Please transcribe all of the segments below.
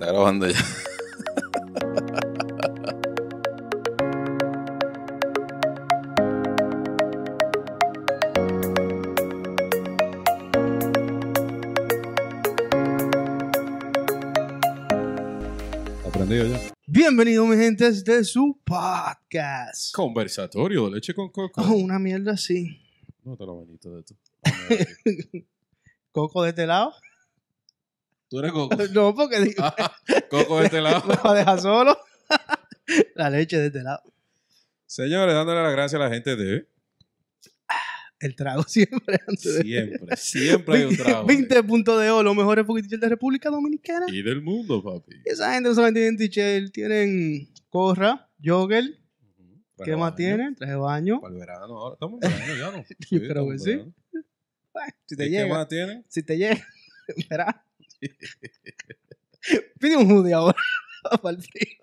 Está grabando ya. Aprendido ya. Bienvenido, mi gente, a este su podcast. Conversatorio de leche con coco. Oh, una mierda así. No te lo bonito de esto. Coco de este lado. Tú eres coco. No, porque digo, Ah, coco de este lado. me va a dejar solo. La leche de este lado. Señores, dándole las gracias a la gente de El trago siempre antes de. siempre. Siempre hay un trago. 20 puntos de oro, los mejores poquititos de República Dominicana. Y del mundo, papi. Esa gente no solamente tienen t-shirt, tienen corra, jogger. ¿Qué más tienen? Traje de baño. Para el verano. Ahora estamos en verano ya, ¿no? Yo creo que sí. Bueno, si ¿Y te qué llega. más tienen? Si te llega, verá. Pide un hoodie ahora para el frío.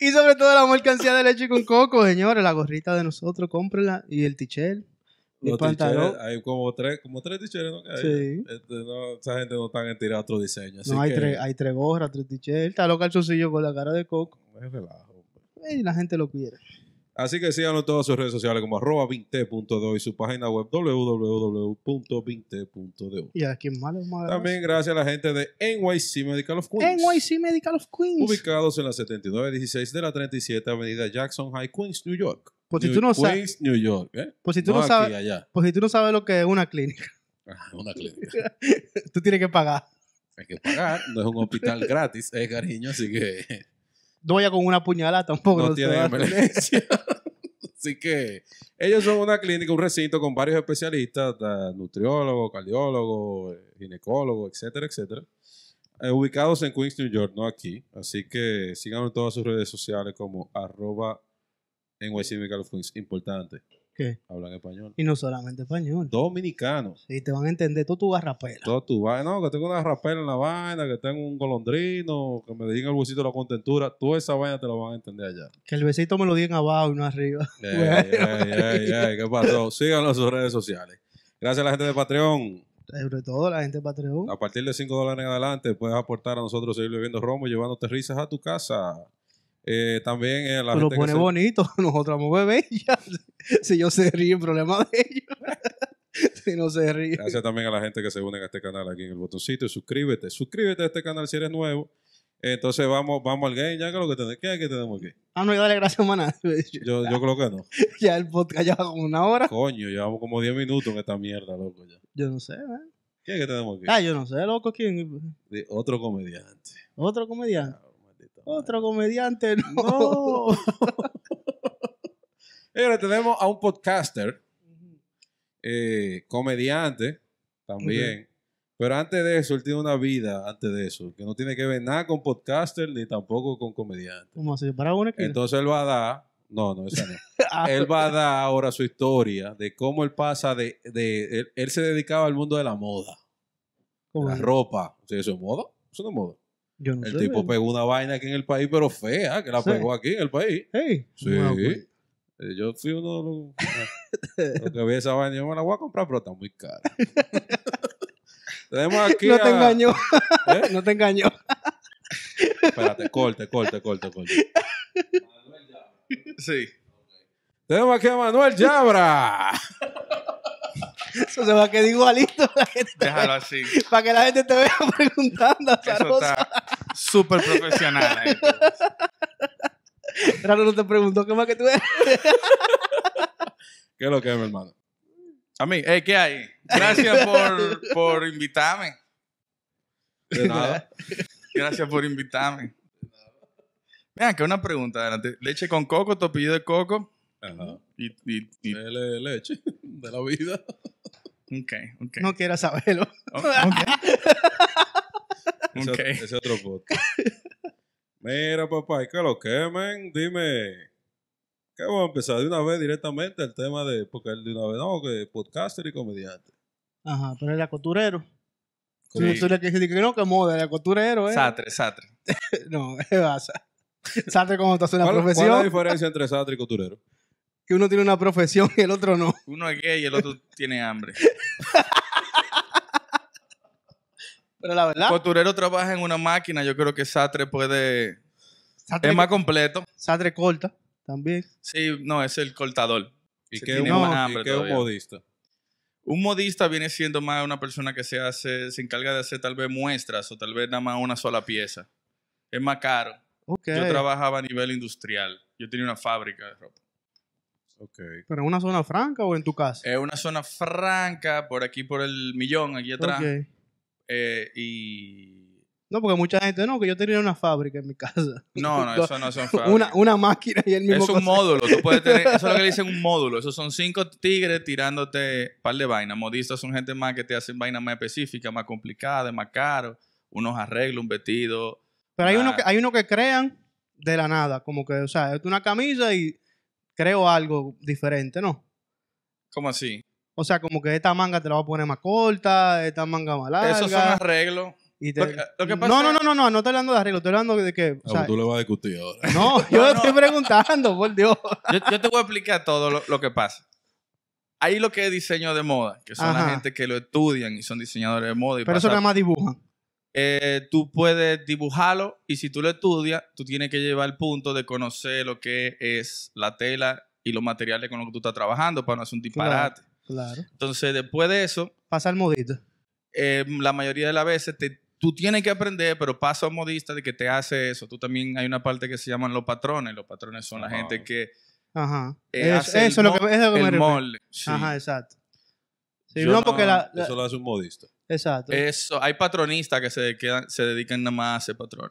y sobre todo la mercancía de leche con coco, señores. La gorrita de nosotros, cómprenla. Y el t-shirt. Y el pantalón. Hay como tres, como tres hay. Sí. Este, no, esa gente no está en tirar otro diseño. Así No, hay, que tres, hay tres gorras, tres t-shirts. Está los calzoncillos con la cara de coco. relajo. Y la gente lo quiere. Así que síganos en todas sus redes sociales como arroba 20.do y su página web www.20.do. Y a quien más. También gracias a la gente de NYC Medical of Queens. NYC Medical of Queens. Ubicados en la 7916 de la 37 Avenida Jackson High, Queens, New York. Por si New- tú no sabes- Queens, New York. ¿eh? Por si tú no no aquí, sabes. Por si tú no sabes lo que es una clínica, Ah, Una clínica. tú tienes que pagar. Hay que pagar. No es un hospital gratis, es cariño, así que No vaya con una puñalada tampoco. no se tienen emergencia. Así que ellos son una clínica, un recinto con varios especialistas, nutriólogos, cardiólogos, eh, ginecólogos, etcétera, etcétera. eh, ubicados en Queens, New York, no aquí. Así que síganos en todas sus redes sociales como arroba of Queens. Importante, ¿Qué? hablan español. Y no solamente español. Dominicanos. Y te van a entender todo tu garrapela. Todo tu vaina, no, que tengo una rapela en la vaina, que tengo un golondrino, que me digan el bolsito de la contentura, toda esa vaina te la van a entender allá. Que el besito me lo digan abajo y no arriba. Ey, ey, ey, ey, ¿Qué pasó? Síganos en sus redes sociales. Gracias a la gente de Patreon. Sobre todo la gente de Patreon. A partir de 5 dólares en adelante puedes aportar a nosotros seguir bebiendo romo y llevándote risas a tu casa. Eh, también eh, la lo que pones se- bonito. Nosotros vamos a beber y ya. Si yo se ríe, problema de ellos. si no se ríe. Gracias también a la gente que se une a este canal aquí en el botoncito. y Suscríbete. Suscríbete a este canal si eres nuevo. Entonces vamos, vamos al game. Ya que lo que tenemos. ¿Qué es que tenemos aquí? Ah, no, y dale gracias, maná. Yo, yo creo que no. Ya el podcast ya va como una hora. Coño, llevamos como 10 minutos en esta mierda, loco. Ya. Yo no sé, ¿eh? ¿Qué es que tenemos aquí? Ah, yo no sé, loco, ¿quién? De otro comediante. Otro comediante. Otro comediante, no. No. Y ahora tenemos a un podcaster, eh, comediante también. Pero antes de eso, él tiene una vida antes de eso, que no tiene que ver nada con podcaster ni tampoco con comediante. ¿Cómo así? ¿Para una esquina? Entonces él va a dar, no, no, esa no. Ah, él va a dar ahora su historia de cómo él pasa de, de él, él se dedicaba al mundo de la moda, ¿cómo la es? ropa. O sea, ¿Eso es moda? Eso no es moda. Yo no El sé. tipo pegó una vaina aquí en el país, pero fea, que la Sí. pegó aquí en el país. Hey, Sí. no, pues. Eh, Yo fui uno de los, los que vi esa vaina. Yo me la voy a comprar, pero está muy cara. Tenemos aquí. No te a- engañó. ¿Eh? No te engañó. Espérate, corte, corte, corte, corte. Sí. Tenemos aquí a Manuel Yabra. Eso se va a quedar igualito la gente. Déjalo así. Para que la gente te vea preguntando. Eso está súper profesional. ahí. Raro no te preguntó qué más que tú eres. ¿Qué es lo que es, mi hermano? A mí, hey, ¿qué hay? Gracias por, por invitarme. De nada. Gracias por invitarme. Vean, que una pregunta adelante. Leche con coco, topillo de coco. Ajá. Y, y, y- le- leche de la vida. ok, ok. No quieras saberlo. Oh, ok. Ese, Ok. ese otro podcast. Mira, papá, ¿y qué lo que, men? Dime. ¿Qué vamos a empezar de una vez directamente el tema de. Porque él de una vez, no, que podcaster y comediante. Ajá, pero era costurero. Sí. Tú, le quieres decir que no, que moda, era costurero, ¿eh? Satre, satre. No, ¿qué pasa? Sastre como tú haces una ¿Cuál, cuál es profesión, la diferencia entre sastre y costurero? Que uno tiene una profesión y el otro no. Uno es gay y el otro tiene hambre. Pero la verdad, Costurero trabaja en una máquina, yo creo que Satre puede... Es más completo. Sastre corta también. Sí, no, es el cortador. ¿Y qué tiene más y hambre qué es un modista? Un modista viene siendo más una persona que se hace, se encarga de hacer tal vez muestras o tal vez nada más una sola pieza. Es más caro. Yo trabajaba a nivel industrial. Yo tenía una fábrica de ropa. Ok. ¿Pero en una zona franca o en tu casa? Es una zona franca, por aquí por el millón, aquí atrás. Ok. Eh, y. No, porque mucha gente, no, que yo tenía una fábrica en mi casa. No, no, eso no son una, fábricas. una máquina y el mismo Es un módulo. Tú puedes tener, eso es lo que le dicen un módulo. Esos son cinco tigres tirándote un par de vainas. Modistas son gente más que te hacen vainas más específicas, más complicadas, más caro. Unos arreglos, un vestido. Pero hay uno que hay uno que crean de la nada, como que, o sea, es una camisa y creo algo diferente, ¿no? ¿Cómo así? O sea, como que esta manga te la voy a poner más corta, esta manga más larga. Esos son arreglos. y te- Lo que- lo que pasa no, no, no, no, no, no estoy hablando de arreglo, estoy hablando de que, o Ah, sea, pues tú le vas a discutir ahora. no, yo No, estoy preguntando, por Dios. Yo, yo te voy a explicar todo lo, lo que pasa. Hay lo que es diseño de moda, que son la gente que lo estudian y son diseñadores de moda. Y Pero eso nada más dibujan. Eh, tú puedes dibujarlo y si tú lo estudias, tú tienes que llevar el punto de conocer lo que es la tela y los materiales con los que tú estás trabajando para no hacer un disparate. Claro. Entonces, después de eso, Pasa el modito. eh, la mayoría de las veces te- tú tienes que aprender, pero pasa a un modista de que te hace eso. Tú también hay una parte que se llaman los patrones. Los patrones son la gente que Ajá. Eh, eso hace el eso es lo que, es lo que me el molde. sí. Ajá, exacto. Sí, Yo no, porque no- la, la- Eso lo hace un modista. Exacto. Eso, hay patronistas que se, quedan, se dedican nada más a ser patrón.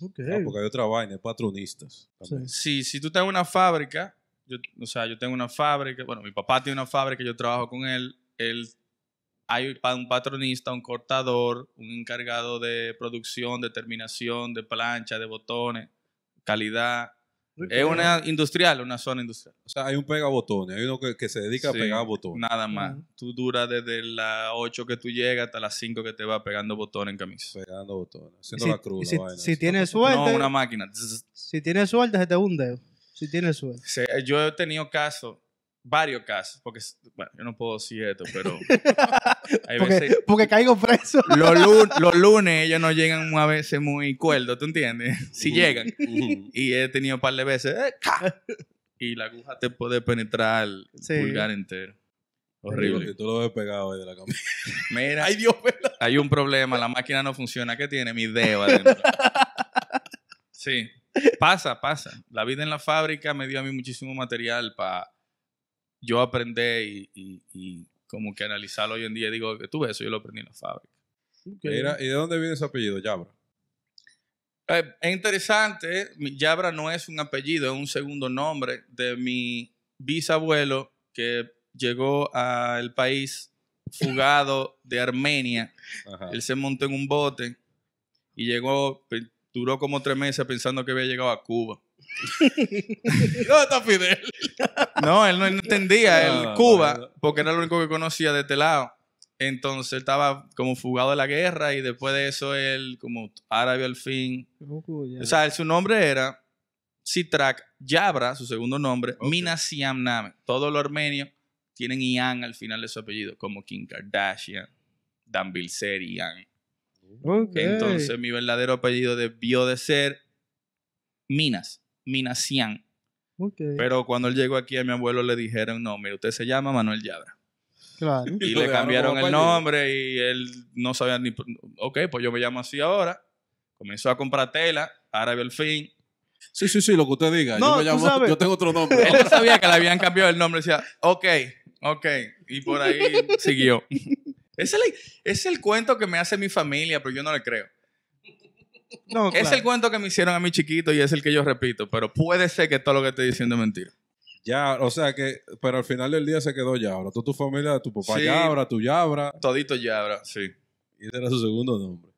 Ok. Ah, porque hay otra vaina, patronistas. también. Si, si tú tienes una fábrica, yo, o sea, yo tengo una fábrica, bueno, mi papá tiene una fábrica, yo trabajo con él, él hay un patronista, un cortador, un encargado de producción, de terminación, de plancha, de botones, calidad. Es una industrial, una zona industrial. O sea, hay un pegabotones, hay uno que, que se dedica Sí, a pegar botones. Nada más. Ujú. Tú duras desde las 8 que tú llegas hasta las 5 que te va pegando botones en camisa. Pegando botones, haciendo Si, la cruz, la si, vaina. si tienes suerte, No, una máquina. Si tienes suerte, se te un dedo. Si tienes suerte. Se- yo he tenido casos, varios casos, porque, bueno, yo no puedo decir esto, pero hay Porque, veces, porque caigo preso. los, lun- los lunes ellos no llegan a veces muy cuerdos, ¿tú entiendes? Si llegan. Y he tenido un par de veces, ¡eh, y la aguja te puede penetrar el Sí. pulgar entero. Y Horrible. tú lo ves pegado ahí de la camisa. Mira, Ay, Dios, hay un problema, la máquina no funciona. ¿Qué tiene? Mi dedo adentro. Sí, pasa, pasa. La vida en la fábrica me dio a mí muchísimo material para yo aprender y, y- y como que analizarlo hoy en día. Digo, que tú ves, eso yo lo aprendí en la fábrica. Mira, ¿y de dónde viene ese apellido? Yabra. Eh, es interesante, Yabra no es un apellido, es un segundo nombre de mi bisabuelo que llegó al país fugado de Armenia. Ajá. Él se montó en un bote y llegó, duró como tres meses pensando que había llegado a Cuba. ¿Dónde está Fidel? No, él no entendía No, el no, Cuba no. porque era lo único que conocía de este lado. Entonces él estaba como fugado de la guerra y después de eso él como árabe al fin. O sea, él- su nombre era Sitrak Yabra, su segundo nombre, Ok. Minasiam Name. Todos los armenios tienen Ian al final de su apellido, como Kim Kardashian, Dan Bilzerian. Ok. Entonces mi verdadero apellido debió de ser Minas, Minasian. Ok, Pero cuando él llegó aquí a mi abuelo le dijeron, no, mire, usted se llama Manuel Yabra. claro. Y le cambiaron el nombre y él no sabía ni... Ok, pues yo me llamo así ahora. Comenzó a comprar tela, árabe al fin. Sí, sí, sí, lo que usted diga. No, yo, me llamo, sabes. yo tengo otro nombre. Él no sabía que le habían cambiado el nombre. Decía, ok, ok. Y por ahí siguió. Es el, es el cuento que me hace mi familia, pero yo no le creo. No, Es el cuento que me hicieron a mi chiquito y es el que yo repito, pero puede ser que todo lo que estoy diciendo es mentira. Ya, o sea que, pero al final del día se quedó Yabra. Tú, tu familia, tu papá Sí. Yabra, tu Yabra, Todito Yabra, sí. y ese era su segundo nombre.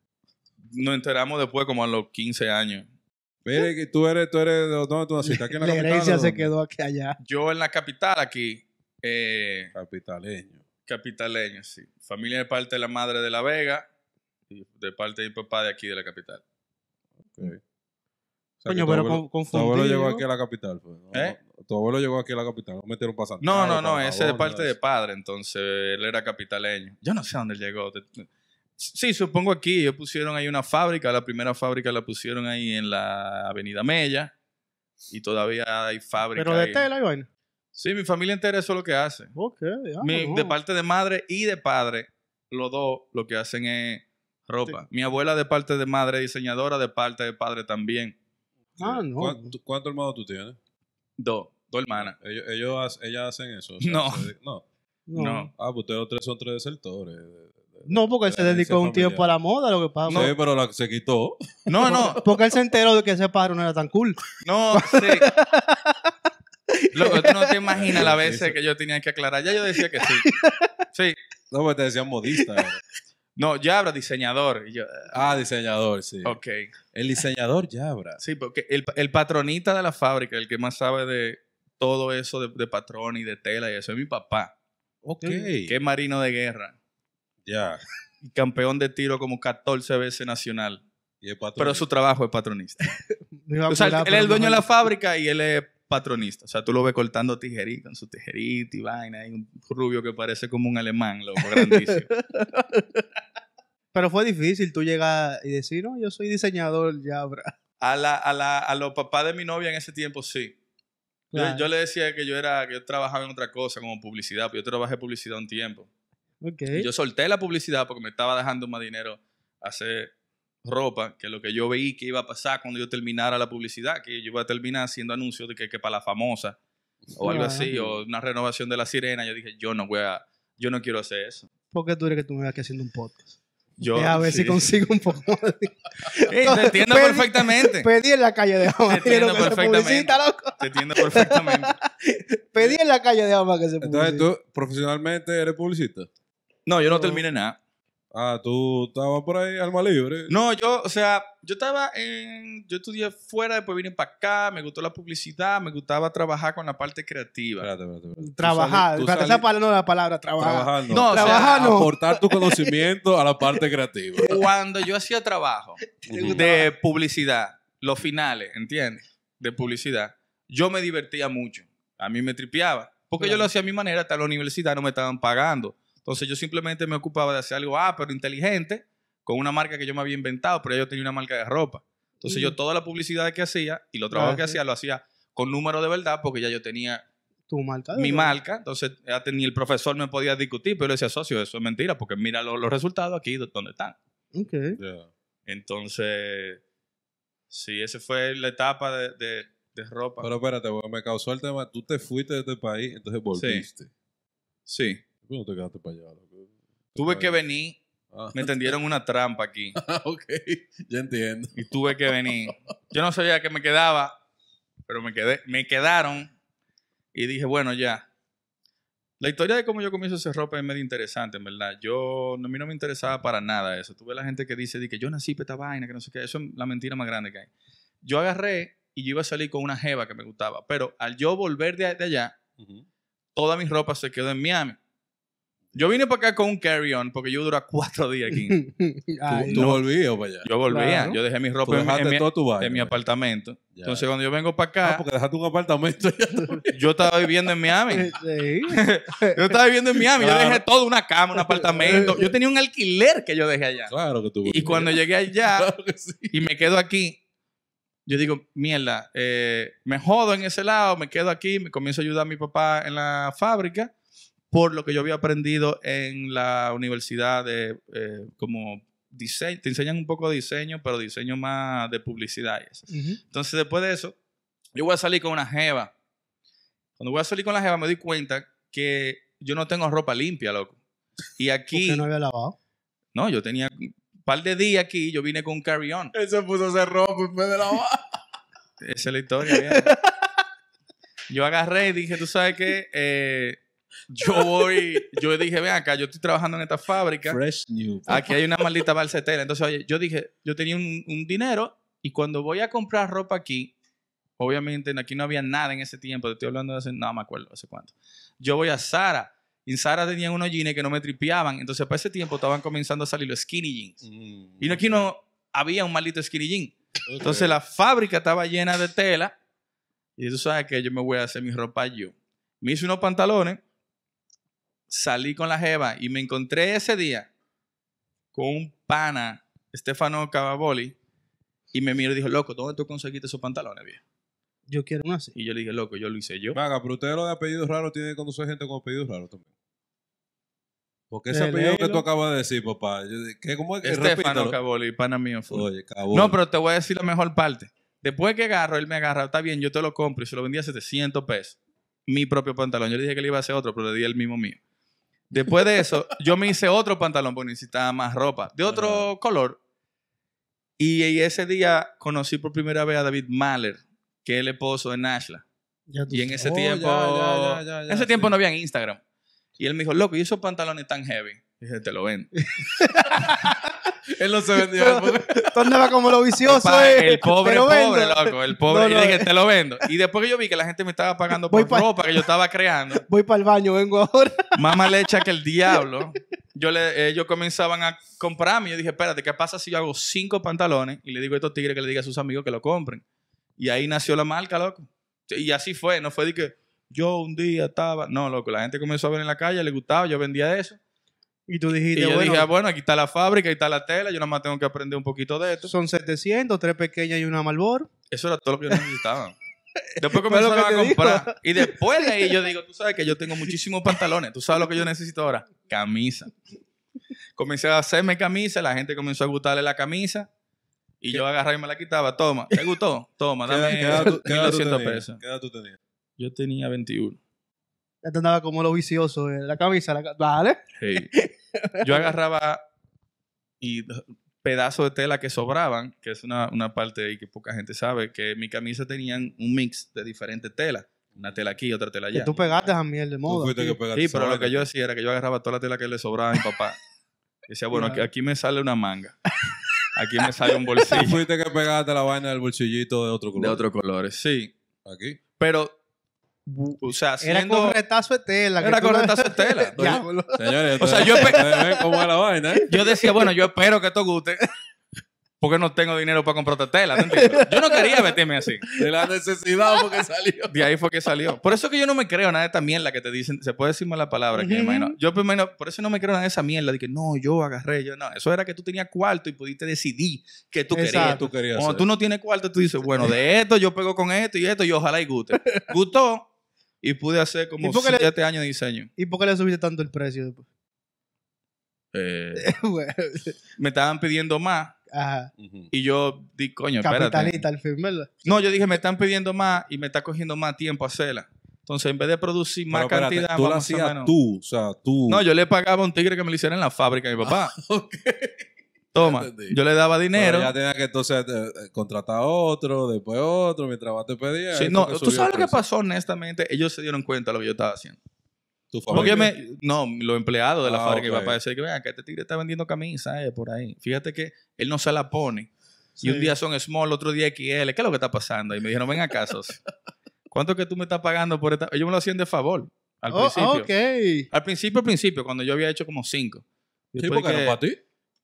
Nos enteramos después como a los 15 años. Mire, que tú eres, tú eres de dónde tú naciste, aquí en la, La capital. herencia o se dónde? quedó aquí allá. Yo en la capital aquí, eh, Capitaleño. capitaleño, sí. Familia de parte de la madre de La Vega y de parte de mi papá de aquí de la capital. Ok. O sea, Coño, tu pero abuelo- Tu abuelo llegó aquí a la capital. Pues, ¿no? ¿Eh? Tu abuelo llegó aquí a la capital. No metieron pasando. No, no, no, ese es de parte de padre, entonces él era capitaleño. Yo no sé a dónde él llegó. Sí, supongo aquí. Ellos pusieron ahí una fábrica. La primera fábrica la pusieron ahí en la Avenida Mella. Y todavía hay fábrica. Pero de ahí. tela y vaina. Sí, mi familia entera eso es lo que hace. Ok, ya. Mi- no. De parte de madre y de padre, los dos lo que hacen es ropa. Mi abuela de parte de madre diseñadora, de parte de padre también. Ah, no. ¿Cuánto- ¿Cuántos hermanos tú tienes? Dos, dos hermanas. Ellos, ellos, ellas hacen eso. No. se- no. No. No. Ah, pues ustedes tres son tres desertores. de- de- de- No, porque él se de dedicó un tiempo a la moda, lo que pasa. Sí, pero la se quitó. No, no, Porque él se enteró de que ese pájaro no era tan cool. no, sí. Loco, tú no te imaginas las veces que yo tenía que aclarar. Ya yo decía que sí. Sí. No, porque te decían modista. No, ya habrá diseñador. Y yo, Ah, diseñador, sí. ok. El diseñador Yabra. Sí, porque el, el patronista de la fábrica, el que más sabe de todo eso de, de patrón y de tela y eso, es mi papá, Ok. que es marino de guerra. Ya. y campeón de tiro como 14 veces nacional. Y. Pero su trabajo es patronista. O sea, él, es el dueño de la fábrica y él es patronista. O sea, tú lo ves cortando tijerita con su tijerita y vaina. Hay un rubio que parece como un alemán, loco, grandísimo. Pero fue difícil tú llegar y decir, no, yo soy diseñador, ya, bra. A, la, a, la, a los papás de mi novia en ese tiempo, sí. Yo- Claro. Yo, le decía que yo era que yo trabajaba en otra cosa como publicidad, pero yo trabajé publicidad un tiempo. Ok. Y Yo solté la publicidad porque me estaba dejando más dinero hacer ropa, que lo que yo veí que iba a pasar cuando yo terminara la publicidad, que yo iba a terminar haciendo anuncios de que, que para la famosa o algo así, o una renovación de la sirena. Yo dije, yo no voy a, yo no quiero hacer eso. ¿Por qué tú eres que tú me vas aquí haciendo un podcast? Yo, a ver sí. si consigo un poco más de te entiendo Pedí- perfectamente. Pedí en la calle de Ama Te entiendo que se perfectamente. publicita, loco. Te entiendo perfectamente. Pedí en la calle de Ama que se publicita. Entonces tú profesionalmente eres publicista. No, yo no No. terminé nada. Ah, tú estabas por ahí, alma libre. No, yo, o sea, yo estaba en. Yo estudié fuera, después vine para acá, me gustó la publicidad, me gustaba trabajar con la parte creativa. Espérate, espérate, espérate. Trabajar. Espérate, esa palabra no es la palabra, trabajar. Trabajar, no. No, o sea, Trabajar no. Aportar tu conocimiento a la parte creativa. Cuando yo hacía trabajo de publicidad, los finales, ¿entiendes? De publicidad, yo me divertía mucho. A mí me tripeaba. Porque yo lo hacía a mi manera, hasta la universidad no me estaban pagando. Entonces yo simplemente me ocupaba de hacer algo, ah, pero inteligente, con una marca que yo me había inventado, pero yo tenía una marca de ropa. Entonces yo toda la publicidad que hacía y los trabajos que hacía, lo hacía con números de verdad, porque ya yo tenía Tu marca. de mi marca. Entonces ya ni el profesor me podía discutir, pero yo le decía, socio, eso es mentira, porque mira lo- los resultados aquí donde están. Ok. Ya. Entonces, sí, esa fue la etapa de, de- de ropa. Pero espérate, porque me causó el tema. Tú te fuiste de este país, entonces volviste. sí, ¿Por qué no te quedaste para allá? loco? tuve que venir, Ah, me tendieron una trampa aquí ok, ya entiendo. y tuve que venir. Yo no sabía que me quedaba, pero me quedé, me quedaron y dije, bueno, ya. La historia de cómo yo comienzo a hacer ropa es medio interesante, en verdad. Yo, a mí no me interesaba para nada eso. Tuve la gente que dice de que yo nací para esta vaina, que no sé qué. Eso es la mentira más grande que hay. Yo agarré y yo iba a salir con una jeva que me gustaba, pero al yo volver de, de allá, Ujú. toda mi ropa se quedó en Miami. Yo vine para acá con un carry-on porque yo duré cuatro días aquí. Ay, ¿Tú no. volvías para allá? Yo volvía, Claro. yo dejé mi ropa en, mi- en mi, todo tu vaina. en mi apartamento. Ya. Entonces cuando yo vengo para acá, Ah, porque dejaste un apartamento yo estaba viviendo en Miami. Sí. Yo estaba viviendo en Miami, Claro. yo dejé todo, una cama, un apartamento. Yo tenía un alquiler que yo dejé allá. Claro que tú Y cuando llegué allá Claro que sí. y me quedo aquí, yo digo, mierda, eh, me jodo en ese lado, me quedo aquí, me comienzo a ayudar a mi papá en la fábrica por lo que yo había aprendido en la universidad de eh, como diseño, te enseñan un poco de diseño, pero diseño más de publicidad y eso. Entonces, después de eso, yo voy a salir con una jeva. Cuando voy a salir con la jeva, me doy cuenta que yo no tengo ropa limpia, loco. Y aquí, Porque no había lavado. no, yo tenía un par de días aquí, yo vine con un carry-on. Él se puso a hacer ropa en vez de lavar. Esa es la historia. yo agarré y dije, tú sabes qué, Eh, yo voy, yo dije, ven acá, yo estoy trabajando en esta fábrica. Fresh new. Aquí hay una maldita balsetera. Entonces, oye, yo dije, yo tenía un, un dinero y cuando voy a comprar ropa aquí, obviamente aquí no había nada en ese tiempo, te estoy hablando de hace, no me acuerdo hace cuánto. Yo voy a Sara y en Sara tenían unos jeans que no me tripeaban. Entonces, para ese tiempo estaban comenzando a salir los skinny jeans. Mm. Y aquí no había un maldito skinny jean. Ok. Entonces, la fábrica estaba llena de tela y tú sabes que yo me voy a hacer mi ropa yo. Me hice unos pantalones, salí con la jeva y me encontré ese día con un pana, Stefano Cavaboli, y me miró y dijo, loco, ¿dónde tú conseguiste esos pantalones, viejo? Yo quiero una así. Y yo le dije, loco, yo lo hice yo. Vaga, pero ustedes lo de apellidos raros tienen que conocer gente con apellidos raros también. Porque ese El apellido que tú acabas de decir, papá, yo- ¿qué, ¿cómo es que Stefano repítalo? Cavoli, pana mío. Oye, cabrón. No, pero te voy a decir la mejor parte. Después que agarro, él me agarra, está bien, yo te lo compro y se lo vendí a 700 pesos. Mi propio pantalón. Yo le dije que le iba a hacer otro, pero le di el mismo mío. Después de eso, yo me hice otro pantalón porque necesitaba más ropa, de otro color. Y, y ese día conocí por primera vez a David Mahler, que es el esposo de Nashla. Ya Y en ese Oh, tiempo, ya, ya, ya, ya, en ese tiempo sí. no había Instagram. Y él me dijo, loco, ¿y esos pantalones tan heavy? Y dije, te lo vendo. Él no se porque- Tú andabas como lo vicioso, eh. el pobre, vendo. pobre, loco. El pobre. No, no. Y dije, te lo vendo. Y después que yo vi que la gente me estaba pagando por pa- ropa que yo estaba creando, Voy para el baño, vengo ahora. más mal hecha que el diablo, yo le, ellos comenzaban a comprarme. Y yo dije, espérate, ¿qué pasa si yo hago cinco pantalones y le digo a estos tigres que le diga a sus amigos que lo compren? Y ahí nació la marca, loco. Y así fue. No fue de que yo un día estaba. No, loco. La gente comenzó a ver en la calle, le gustaba, yo vendía eso. Y tú Y dijiste, yo bueno, dije, ah, bueno, aquí está la fábrica, aquí está la tela, yo nada más tengo que aprender un poquito de esto. son 700, tres pequeñas y una Malboro. Eso era todo lo que yo necesitaba. Después comenzaron a digo. comprar. Y después de ahí yo digo, tú sabes que yo tengo muchísimos pantalones. ¿Tú sabes lo que yo necesito ahora? Camisa. Comencé a hacerme camisa, la gente comenzó a gustarle la camisa. Y yo agarraba y me la quitaba. Toma, ¿te gustó? Toma, ¿Qué edad- dame qué edad tú- qué edad tú 1200 tenías? pesos. ¿Qué edad tú tenías? Yo tenía 21. Ya te andaba como lo vicioso, eh. La camisa, la Vale. Sí. Yo agarraba y pedazos de tela que sobraban, que es una, una parte ahí que poca gente sabe, que mi camisa tenían un mix de diferentes telas. Una tela aquí, otra tela Que allá. tú pegaste a miel de Tú moda. fuiste tío. que pegaste Sí, pero lo que yo decía era que yo agarraba toda la tela que le sobraba a mi papá. Y decía, bueno, aquí, aquí me sale una manga. Aquí me sale un Tú bolsillo fuiste que pegaste la vaina del bolsillito de otro color. de otros colores. Sí. Aquí. Pero, o sea, Era siendo... con retazo de tela. Era con retazo de tela. Diablo. Señores, O sea, yo cómo es la vaina, ¿eh? Yo decía, bueno, yo espero que esto guste. Porque no tengo dinero para comprar otra tela. Yo no quería meterme así. De la necesidad porque salió. De ahí fue que salió. Por eso que yo no me creo nada de esta mierda que te dicen. Se puede decir mala palabra. que imagino. Yo primero, por eso no me creo nada de esa mierda. De que no, yo agarré. Yo no. Eso era que tú tenías cuarto y pudiste decidir que tú querías. Exacto. Tú querías Cuando hacer. tú no tienes cuarto, tú dices, bueno, de esto yo pego con esto y esto y ojalá y guste. Gustó y pude hacer como ¿Y por qué le- siete años de diseño. ¿Y por qué le subiste tanto el precio después? Eh, me estaban pidiendo más Ajá. Y yo di, coño, espérate. Capitalista al fin, ¿verdad? No, yo dije, me están pidiendo más y me está cogiendo más tiempo hacerla. Entonces, en vez de producir más Pero espérate, cantidad, tú la a hacías menos. tú, o sea, tú. No, yo le pagaba a un tigre que me lo hiciera en la fábrica de mi papá. Ok. Toma, yo le daba Pero dinero. ya tenía que entonces eh, eh, contratar a otro, después otro, mientras más te pedía. Sí, no, tú sabes lo que pasó, honestamente. Ellos se dieron cuenta de lo que yo estaba haciendo. Tu Porque me, no, los empleados de la Ah, fábrica de mi ok. papá decían que vean que este tigre está vendiendo camisas eh, por ahí. Fíjate que él no se la pone. Sí. Y un día son small, otro día XL. ¿Qué es lo que está pasando? Y me dijeron, ven acá. ¿Cuánto que tú me estás pagando por esta? Ellos me lo hacían de favor. Al Oh, principio. ok. Al principio, al principio, cuando yo había hecho como cinco. Sí, Después porque que era para ti.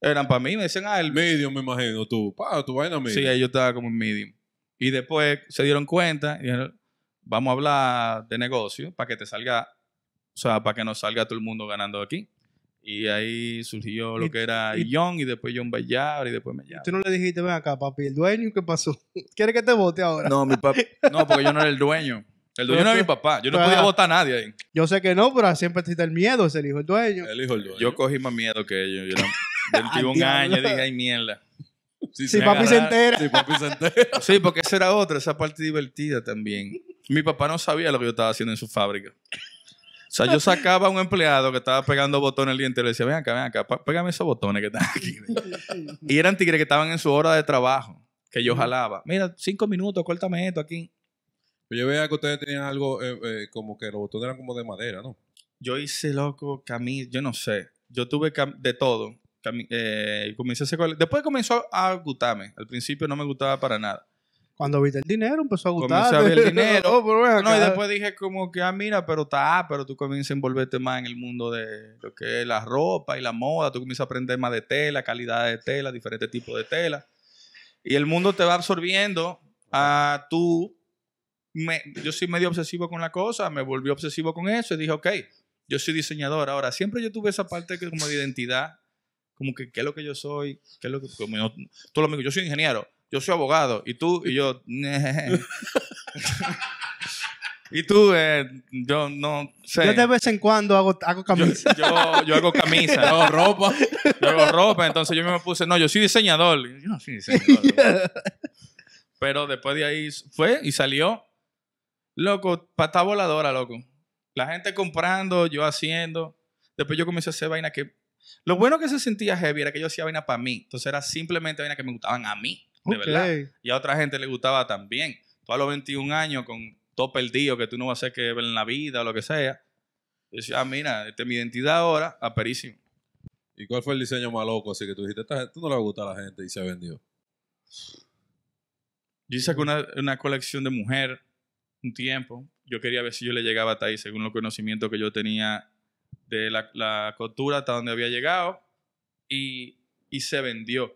Eran para mí, me decían, ah, el Medium, me imagino, tú. Pa, tu vaina medium. Sí, ellos estaban como en medium. Y después se dieron cuenta y dijeron, vamos a hablar de negocio para que te salga, o sea, para que nos salga todo el mundo ganando aquí. Y ahí surgió lo Y- que era y- John y después John Bayard y después me Tú no le dijiste, ven acá, papi, el dueño, ¿qué pasó? ¿Quiere que te vote ahora? No, mi papá. No, porque yo no era el dueño. El dueño no era mi papá. Yo no Ah. podía votar a nadie ahí. Yo sé que no, pero siempre existe el miedo, es el hijo del dueño. El hijo del dueño. Yo cogí más miedo que ellos. Yo era Ay, 21 diablo. años dije, ay, mierda. Sí, Si sí, papi se entera. sí, papi se entera. Sí, porque esa era otra, esa parte divertida también. Mi papá no sabía lo que yo estaba haciendo en su fábrica. O sea, yo sacaba a un empleado que estaba pegando botones el día entero y le decía, ven acá, ven acá, pégame esos botones que están aquí. y eran tigres que estaban en su hora de trabajo, que yo jalaba. Mira, cinco minutos, córtame esto aquí. Yo veía que ustedes tenían algo eh, eh, como que los botones eran como de madera, ¿no? Yo hice, loco, camisa, yo no sé. Yo tuve cam- de todo. Eh, comencé a hacer Después comenzó a gustarme. Al principio no me gustaba para nada. Cuando viste el dinero, empezó a Comencé gustar. a ver el dinero. Oh, pero ven No, y después dije como que, ah, mira, pero está, pero tú comienzas a envolverte más en el mundo de lo que es la ropa y la moda, tú comienzas a aprender más de tela, calidad de tela, diferentes tipos de tela. Y el mundo te va absorbiendo a tú. me- yo soy medio obsesivo con la cosa, me volví obsesivo con eso y dije, ok, yo soy diseñador. Ahora, siempre yo tuve esa parte que como de identidad como que, ¿qué es lo que yo soy? ¿Qué es lo que, como yo, todo lo mismo, yo soy ingeniero, yo soy abogado, y tú, y yo, y tú, eh, yo no sé. Yo de vez en cuando hago, hago Yo, camisa. yo, yo hago camisa, Hago ropa. yo hago ropa, entonces yo me puse, no, yo soy diseñador. Yo no soy diseñador. Pero después de ahí fue y salió. Loco, pata voladora, loco. La gente comprando, yo haciendo. Después yo comencé a hacer vaina que... Lo bueno que se sentía heavy era que yo hacía vaina para mí. Entonces era simplemente vaina que me gustaban a mí, de verdad. Y a otra gente le gustaba también. Tú a los 21 años con todo perdido, que tú no vas a hacer que ver en la vida o lo que sea. Yo decía, ah, mira, esta es mi identidad ahora, aperísimo. ¿Y cuál fue el diseño más loco? Así que tú dijiste, esta gente no le gusta a la gente y se vendió. Yo saqué una, una colección de mujer un tiempo. Yo quería ver si yo le llegaba hasta ahí, según los conocimientos que yo tenía de la, la costura hasta donde había llegado. Y, y se vendió.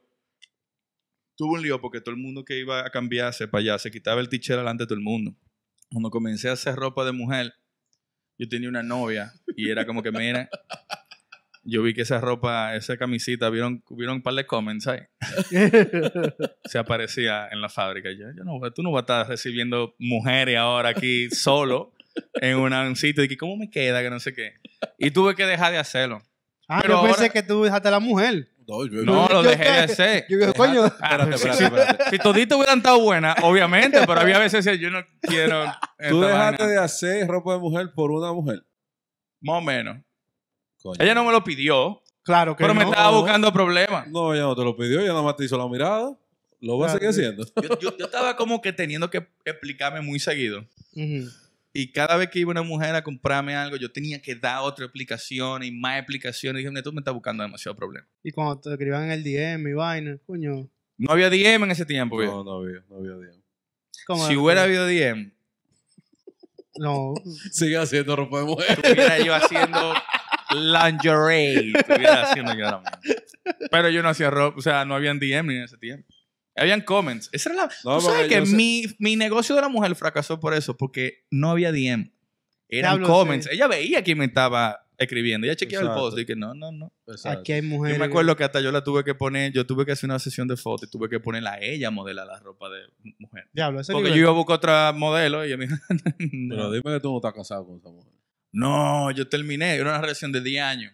Tuvo un lío porque todo el mundo que iba a cambiarse para allá se quitaba el tichero delante de todo el mundo. Cuando comencé a hacer ropa de mujer, yo tenía una novia y era como que, mira, yo vi que esa ropa, esa camisita, vieron, vieron un par de comments ahí se aparecía en la fábrica. Yo, yo no, tú no vas a estar recibiendo mujeres ahora aquí solo en una- un sitio y que cómo me queda, que no sé qué. Y tuve que dejar de hacerlo. Ah, Pero yo pensé ahora- que tú dejaste a la mujer. No, yo, No, lo dejé de hacer. Yo dije, coño. Ah, Espérate, si- espérate, espérate. Si todito hubieran estado buenas, obviamente, pero había veces que yo no quiero. Tú esta dejaste vaina. de hacer ropa de mujer por una mujer. Más o menos. Coño. Ella no me lo pidió, Claro que pero me no. estaba buscando problemas. No, ella no te lo pidió, ella nada más te hizo la mirada. Lo va a Claro. seguir haciendo. Yo, yo- yo estaba como que teniendo que explicarme muy seguido. Ujú. Y cada vez que iba una mujer a comprarme algo, yo tenía que dar otra explicación y más explicaciones. Y dije, "Mira, tú me estás buscando demasiado problema. Y cuando te escriban en el DM y vaina, coño. No había DM en ese tiempo. No, no había, no había. ¿cómo si hubiera habido DM, No. Sigue haciendo ropa de mujer. estuviera yo haciendo lingerie. Estuviera haciendo yo. Pero yo no hacía ropa, o sea, no habían DM ni en ese tiempo. Habían comments. Esa era la. No, ¿Tú sabes que sé- mi, mi negocio de la mujer fracasó por eso? Porque no había DM. Eran comments. sí. Ella veía quién me estaba escribiendo. Ella chequeaba el post y que no, no, no. Exacto. Aquí hay mujeres. Yo me acuerdo que hasta yo la tuve que poner, yo tuve que hacer una sesión de fotos y tuve que ponerla a ella modelar la ropa de mujer. Diablo, ese Porque yo iba a buscar otra modelo y ella me dijo, Pero dime que tú no estás casado con esa mujer. no, yo terminé, era una relación de 10 años.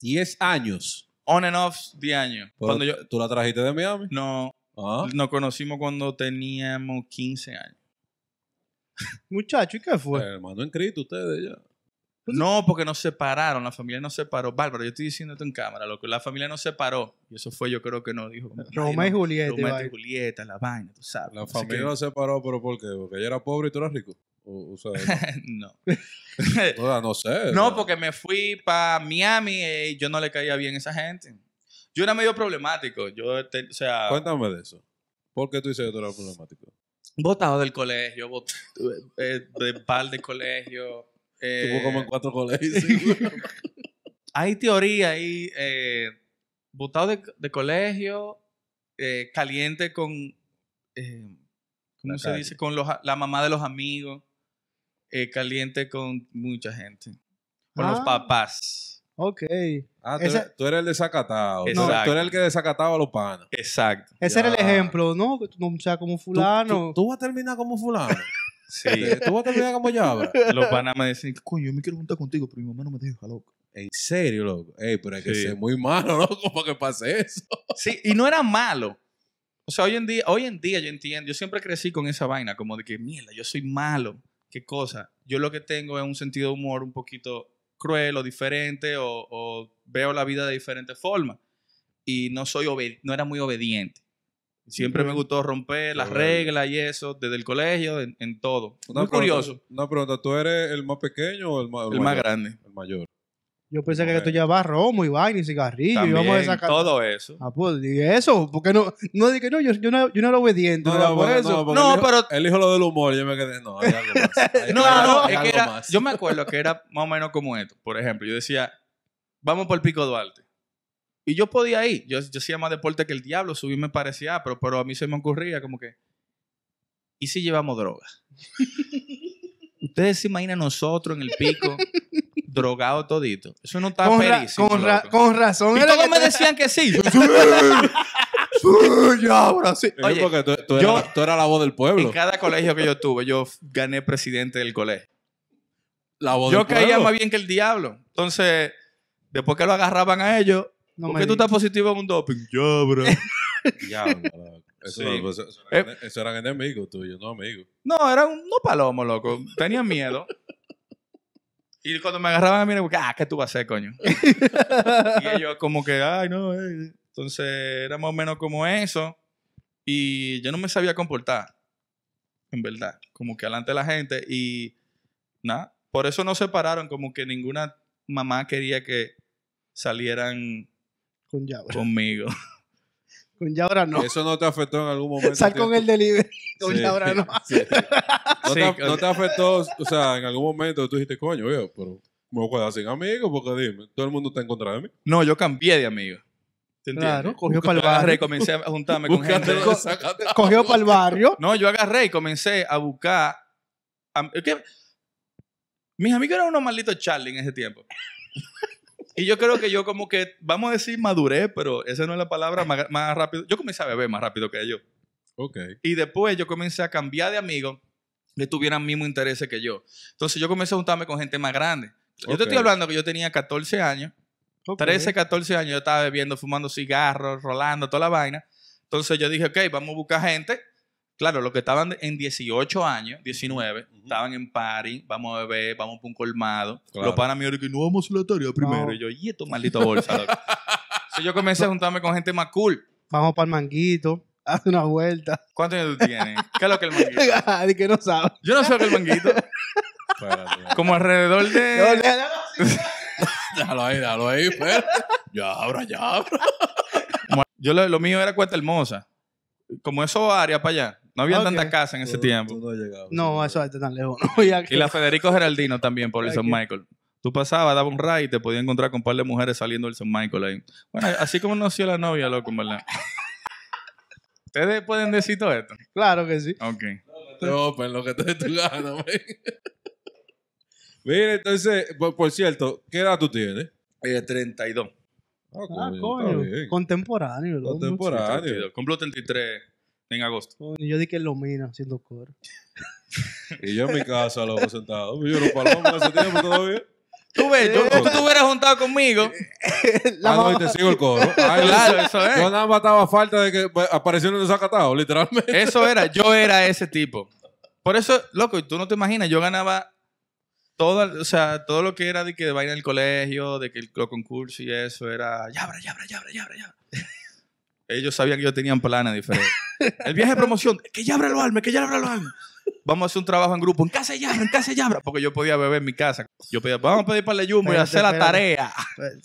10 años. On and off, 10 años. Cuando yo, ¿Tú la trajiste de Miami? no, Ah. nos conocimos cuando teníamos 15 años. Muchacho, ¿y qué fue? Hermano en Cristo, ustedes ya. No, porque nos separaron, la familia nos separó. Bárbaro, yo estoy diciendo esto en cámara, loco. La familia nos separó. Y eso fue, yo creo que nos dijo. "Ay, y no, Julieta. y Romeo y. Julieta, la vaina, tú sabes. La no familia qué. no se separó, pero ¿por qué? Porque ella era pobre y tú eras rico. O, o sea, no. no, no, no sé. No, porque me fui para Miami y yo no le caía bien a esa gente. Yo era medio problemático. Yo, te- o sea, Cuéntame de eso. ¿Por qué tú dices que tú eras problemático? botado del colegio, bot- eh, de par de colegio. Eh, Tuvo como en cuatro colegios. hay teoría ahí, eh, botado de, de colegio, eh, caliente con, eh, ¿cómo La se calle. dice? Con los, la mamá de los amigos, eh, caliente con mucha gente, con los Ah. papás. Ok. Ah, tú, eres, tú eres el desacatado. Exacto. Tú eres el que desacataba a los panas. Exacto. Ese era el Ya. ejemplo, ¿no? Que tú no seas como Tú- fulano. Tú, tú vas a terminar como fulano. Sí. tú vas a terminar como Yabra. los panas me decían, coño, yo me quiero juntar contigo, pero mi mamá no me deja, loco. En serio, loco. Ey, pero hay que Sí. ser muy malo, loco, para que pase eso. Sí, y no era malo. O sea, hoy en día, hoy en día yo entiendo, yo siempre crecí con esa vaina, como de que, mierda, yo soy malo. ¿Qué cosa? Yo lo que tengo es un sentido de humor un poquito cruel o diferente, o, o veo la vida de diferente forma. Y no soy no era muy obediente. Siempre me gustó romper las reglas y eso, desde el colegio, en, en todo. Una muy pregunta- curioso. Una pregunta, ¿tú eres el más pequeño o el más, El más mayor? grande. El mayor. Yo pensé que Ok. tú llevabas romo y vaina y cigarrillo y vamos a sacar. todo eso. Ah, pues, y eso, porque no, no dije, no, yo, yo, no, yo no era obediente, no, porque- eso. No, dijo- pero- Él dijo lo del humor, yo me quedé, no, hay algo más. Hay- No, hay- no, no, hay es que era, más. yo me acuerdo que era más o menos como esto. Por ejemplo, yo decía, vamos por el Pico Duarte. Y yo podía ir. Yo, yo hacía más deporte que el diablo. Subir me parecía, pero, pero a mí se me ocurría como que, ¿y si llevamos droga? Ustedes se imaginan nosotros en el pico drogado todito. Eso no está Con, ra- perísimo, con ra- loco. con razón. Y era todos que me te- decían que sí. Yo, ya, ahora sí. Sí, Oye, porque tú, tú yo- eras, tú eras la voz del en pueblo. cada colegio que yo tuve, yo gané presidente del colegio. La voz Yo del caía pueblo. más bien que el diablo. Entonces, después que lo agarraban a ellos, No ¿por me qué tú digas. estás positivo en un doping? Ya, bro. Diablo, loco. Eso, Sí. no, pues, eso, Eh. eran, eso eran enemigos tuyos, no amigos. No, eran no palomos, loco. Tenían miedo. Y cuando me agarraban a mí, era, ah, ¿qué tú vas a hacer, coño? y ellos como que, ay, no. eh". Entonces, era más o menos como eso. Y yo no me sabía comportar, en verdad. Como que delante de la gente. Y nada, por eso nos separaron. Como que ninguna mamá quería que salieran Con Yabra. conmigo. Con Yabra no. Eso no te afectó en algún momento. Sal con el delivery. Con Sí, Yabra no. sí. No, Sí, te, no te afectó, o sea, en algún momento tú dijiste, coño, veo, pero me voy a quedar sin amigos porque dime, todo el mundo está en contra de mí. No, yo cambié de amigo. ¿Te entiendes? Claro, cogió Yo para el agarré y barrio. comencé a juntarme con gente. Desacatado. Cogió para el barrio. No, yo agarré y comencé a buscar. a- mis amigos eran unos malditos Charlie en ese tiempo. Y yo creo que yo, como que, vamos a decir maduré, pero esa no es la palabra más, más rápido. Yo comencé a beber más rápido que ellos. Ok. Y después yo comencé a cambiar de amigos que tuvieran mismo intereses que yo. Entonces yo comencé a juntarme con gente más grande. Yo te estoy hablando que yo tenía 14 años. Ok. 13, 14 años yo estaba bebiendo, fumando cigarros, rolando, toda la vaina. Entonces yo dije, ok, vamos a buscar gente. Claro, los que estaban en 18 años, 19, Ujú. estaban en party, vamos a beber, vamos para un colmado. Claro. Los panas míos que no vamos a la tarea primero. No. Y yo, y esto maldito bolsa. loco?" Entonces yo comencé a juntarme con gente más cool. Vamos para el manguito. Haz una vuelta. ¿Cuántos años tú tienes? ¿Qué es lo que es el manguito? De que no sabe. Yo no sé qué es el manguito. Como alrededor No, de... Déjalo ahí, déjalo ahí, espérate. Ya abra, ya abra. Yo lo, lo mío era Cuesta Hermosa. Como eso área para allá. No había Ok. tantas casas en ese Tú- tiempo. tú no. No, eso está tan lejos. No, Y la Federico Geraldino también por el. San Michael. Tú pasabas, daba un ride y te podías encontrar con un par de mujeres saliendo del San Michael ahí. Bueno, así como nació la novia, loco, verdad. ¿Ustedes pueden decir todo esto? Claro que sí. Ok. No, pues lo que te dé tu gana, man. Mira, entonces, por, por cierto, ¿qué edad tú tienes? Eh, 32. Ah, Ah, coño. bien. Contemporáneo. Contemporáneo. 32. Cumplo 33 en agosto. Coño, Yo di que él lo mina haciendo coro. Y yo en mi casa, loco, sentado. Yo no palomo en ese tiempo todavía. Tú ves, yo, tú te hubieras juntado conmigo. La ah, no, y te sigo el coro. Ay, Claro, yo- eso es. Yo nada más estaba a falta de que pues, apareciera un desacatado, literalmente. Eso era, yo era ese tipo. Por eso, loco, tú no te imaginas, yo ganaba todo, o sea, todo lo que era de que de vaina del colegio, de que el, los concursos y eso era yabra, yabra, yabra, yabra, yabra. Ellos sabían que yo tenía planes diferentes. El viaje de promoción, que yabra lo arme, que yabra lo arme. Vamos a hacer un trabajo en grupo, en casa de Yabra, en casa de Yabra, porque yo podía beber en mi casa. Yo pedía, vamos a pedir para el Jumbo y Espérate, hacer la espérate. tarea.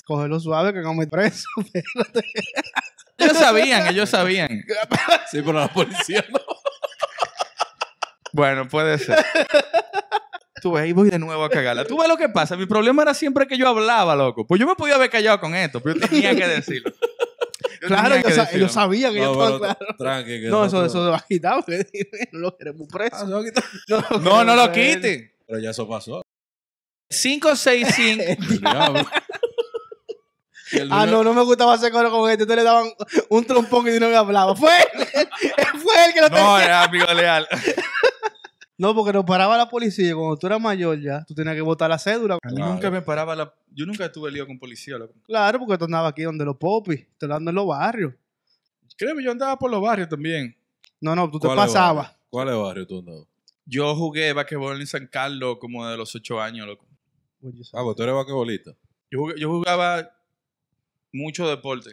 Cógelo suave que no me preso. Ellos sabían, ellos sabían. Sí, pero la policía no. Bueno, puede ser. Tú ves, ahí voy de nuevo a cagarla. Tú ves lo que pasa. Mi problema era siempre que yo hablaba, loco. Pues yo me podía haber callado con esto, pero yo tenía que decirlo. Yo Claro, tenía ellos, que sa- que yo No, estaba claro. tranqui. que No, eso, nosotros- eso se va a quitar porque no lo queremos preso. Ah, quitar. No, no lo queremos quite. Pero ya eso pasó. 565. Diablo. Y el Ah, no, no me gustaba hacer coro con gente. Ustedes le daban un trompón y no me hablaba. Fue él, fue él que lo No, tenía. era amigo leal. No, porque nos paraba la policía. y Cuando tú eras mayor ya, tú tenías que botar la cédula. A mí Claro. nunca me paraba la. Yo nunca tuve lío con policía, loco. Claro, porque tú andabas aquí donde los popis. Te andando en los barrios. Créeme, yo andaba por los barrios también. No, no, tú te ¿Cuál es pasabas. barrio? ¿Cuál es barrio tú no? Yo jugué basquetbol en San Carlos como de los 8 años, loco. Oye, Ah, pues tú eres vaquebolista. Yo, jugué- yo jugaba mucho deporte.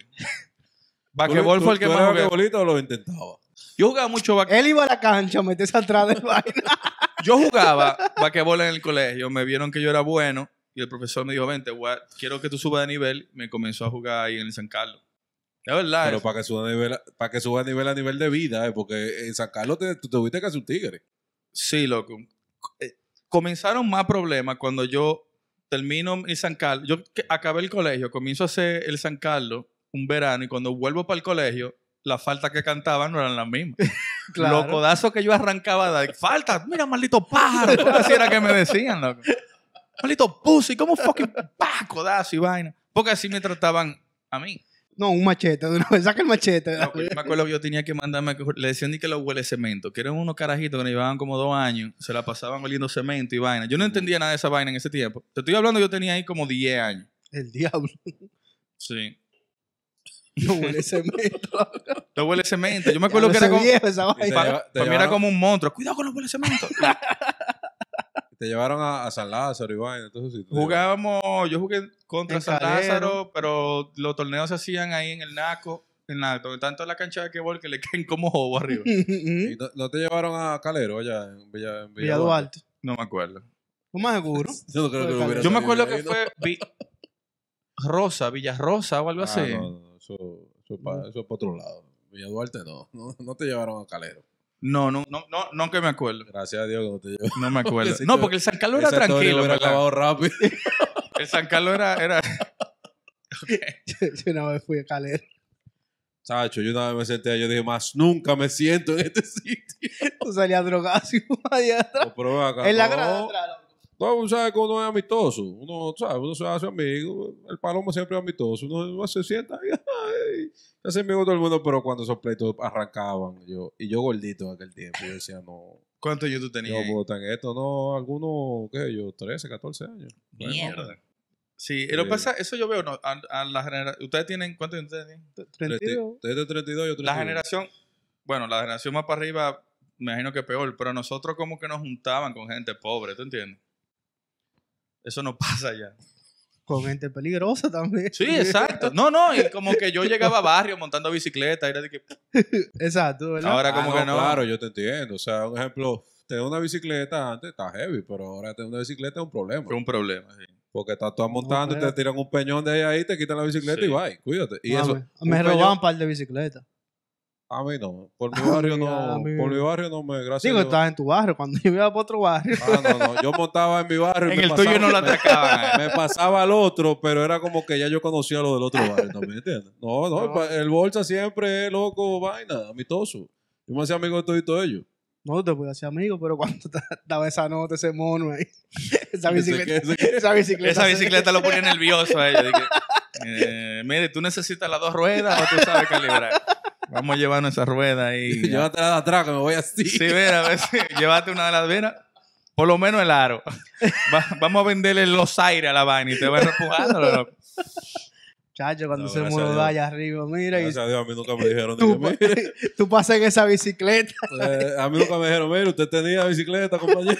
Basquetbol ¿Tú- fue el que tú más eres jugué. o lo intentaba? Yo jugaba mucho basquetbol. Él iba a la cancha a meterse atrás del vaina. Yo jugaba basquetbol en el colegio. Me vieron que yo era bueno. Y el profesor me dijo, vente, quiero que tú subas de nivel. Me comenzó a jugar ahí en el San Carlos. Es verdad. Pero eso. para que suba a nivel, para que suba a nivel a nivel de vida, eh, porque en San Carlos te, tú tuviste casi un tigre. Sí, loco. Eh, Comenzaron más problemas cuando yo termino mi San Carlos. Yo que- acabé el colegio, comienzo a hacer el San Carlos un verano y cuando vuelvo para el colegio, las faltas que cantaban no eran las mismas. Claro. Los codazos que yo arrancaba de falta, mira, maldito pájaro. Así era que me decían, loco. Maldito pussy, ¿cómo fucking pa, codazo y vaina? Porque así me trataban a mí. No, un machete. de una vez. Saca el machete. Yo me acuerdo que yo tenía que mandarme, le decían ni que los huele cemento, que eran unos carajitos que nos llevaban como dos años, se la pasaban oliendo cemento y vaina. Yo no entendía nada de esa vaina en ese tiempo. Te estoy hablando, yo tenía ahí como 10 años. El diablo. Sí. No huele cemento. Los huele cemento. Yo me acuerdo que era como... viejo, esa Y te vaina. lleva- te Para mí era como un monstruo. Cuidado con los huele cemento. Te llevaron a, a San Lázaro y vaina. Entonces, sí, Jugábamos, yo jugué contra En San Calero. Lázaro, pero los torneos se hacían ahí en el Naco, en la, tanto la cancha de quebol que le caen como jobo arriba. llevaron- ¿Y no, no te llevaron a Calero allá en Villa, en Villa Duarte. No me acuerdo. ¿No más seguro? Yo no creo que Yo me acuerdo que ¿no? fue Vi- Rosa, Villa Rosa o algo Ah, así. no, no, eso, eso, es para, eso es para otro lado. Villa Duarte no, no, no te llevaron a Calero. No, no, no, no, no que me acuerdo. Gracias a Dios que no te llevaron. No me acuerdo. No, porque el San Carlos era tranquilo. hubiera ¿verdad? acabado rápido. El San Carlos era, era Yo una vez fui a Calera. Sacho, yo una vez me senté ahí, yo dije, más nunca me siento en este sitio. Tú salías drogado así, allá atrás. No, pero acá, En la no. grada atrás, No, uno sabe que uno es amistoso. Uno, sabe, uno se hace amigo. El palomo siempre es amistoso. Uno, uno se sienta y ay, se hace amigo todo el mundo, pero cuando esos pleitos arrancaban, yo, y yo gordito en aquel tiempo, yo decía, no, ¿Cuántos años tú yo tenías? ahí? puedo esto, no, algunos, qué sé yo, 13, 14 años. Mierda. Sí, y lo que pasa, eso yo veo, no, a, a la generación, ustedes tienen, ¿cuántos años ustedes tienen? 32. Desde de 32 yo 31. La generación, bueno, la generación más para arriba, me imagino que peor, pero nosotros como que nos juntaban con gente pobre, ¿tú entiendes? Eso no pasa ya. Con gente peligrosa también. Sí, exacto. No, no, y como que yo llegaba a barrio montando bicicleta, era de que, Exacto, ¿verdad? ahora Ah, como no, que no. Claro, yo te entiendo. O sea, un ejemplo, tener una bicicleta antes está heavy, pero ahora tener una bicicleta es un problema. Fue un problema, sí. Porque estás tú montando y te tiran un peñón de ahí, ahí te quitan la bicicleta Sí. y bye, cuídate. Y Mami, eso, Me robaban un par de bicicletas. A mí no. Por mi barrio A no. mí- Por mi barrio no me. Gracias. Digo, a estabas en tu barrio. Cuando yo iba para otro barrio. Ah, no, no. Yo montaba en mi barrio. y En me el tuyo no lo me- atracaban. Me pasaba al otro, pero era como que ya yo conocía lo del otro barrio también, ¿entiendes? No, no, el bolsa siempre es loco, vaina, amistoso. Yo me hacía amigo de todo y todo ellos. No te puedes hacer amigo, pero cuando te daba esa nota, ese mono ahí. Esa Ese bicicleta. que- ese que- Esa bicicleta. Esa bicicleta lo ponía nervioso a ella. Dije, eh, mire, tú necesitas las dos ruedas o tú sabes calibrar. Vamos a llevarnos esa rueda ahí. Llévatela de atrás que me voy así. Sí, mira, a ver si llévate una de las venas. Por lo menos el aro. Va- vamos a venderle los aires a la vaina y te va empujando. Chacho, cuando No, se mudó allá arriba, mira. Y Gracias a Dios, a mí nunca me dijeron. tú, dije, "Mire, tú pasas en esa bicicleta. eh, a mí nunca me dijeron, mire, usted tenía bicicleta, compañero.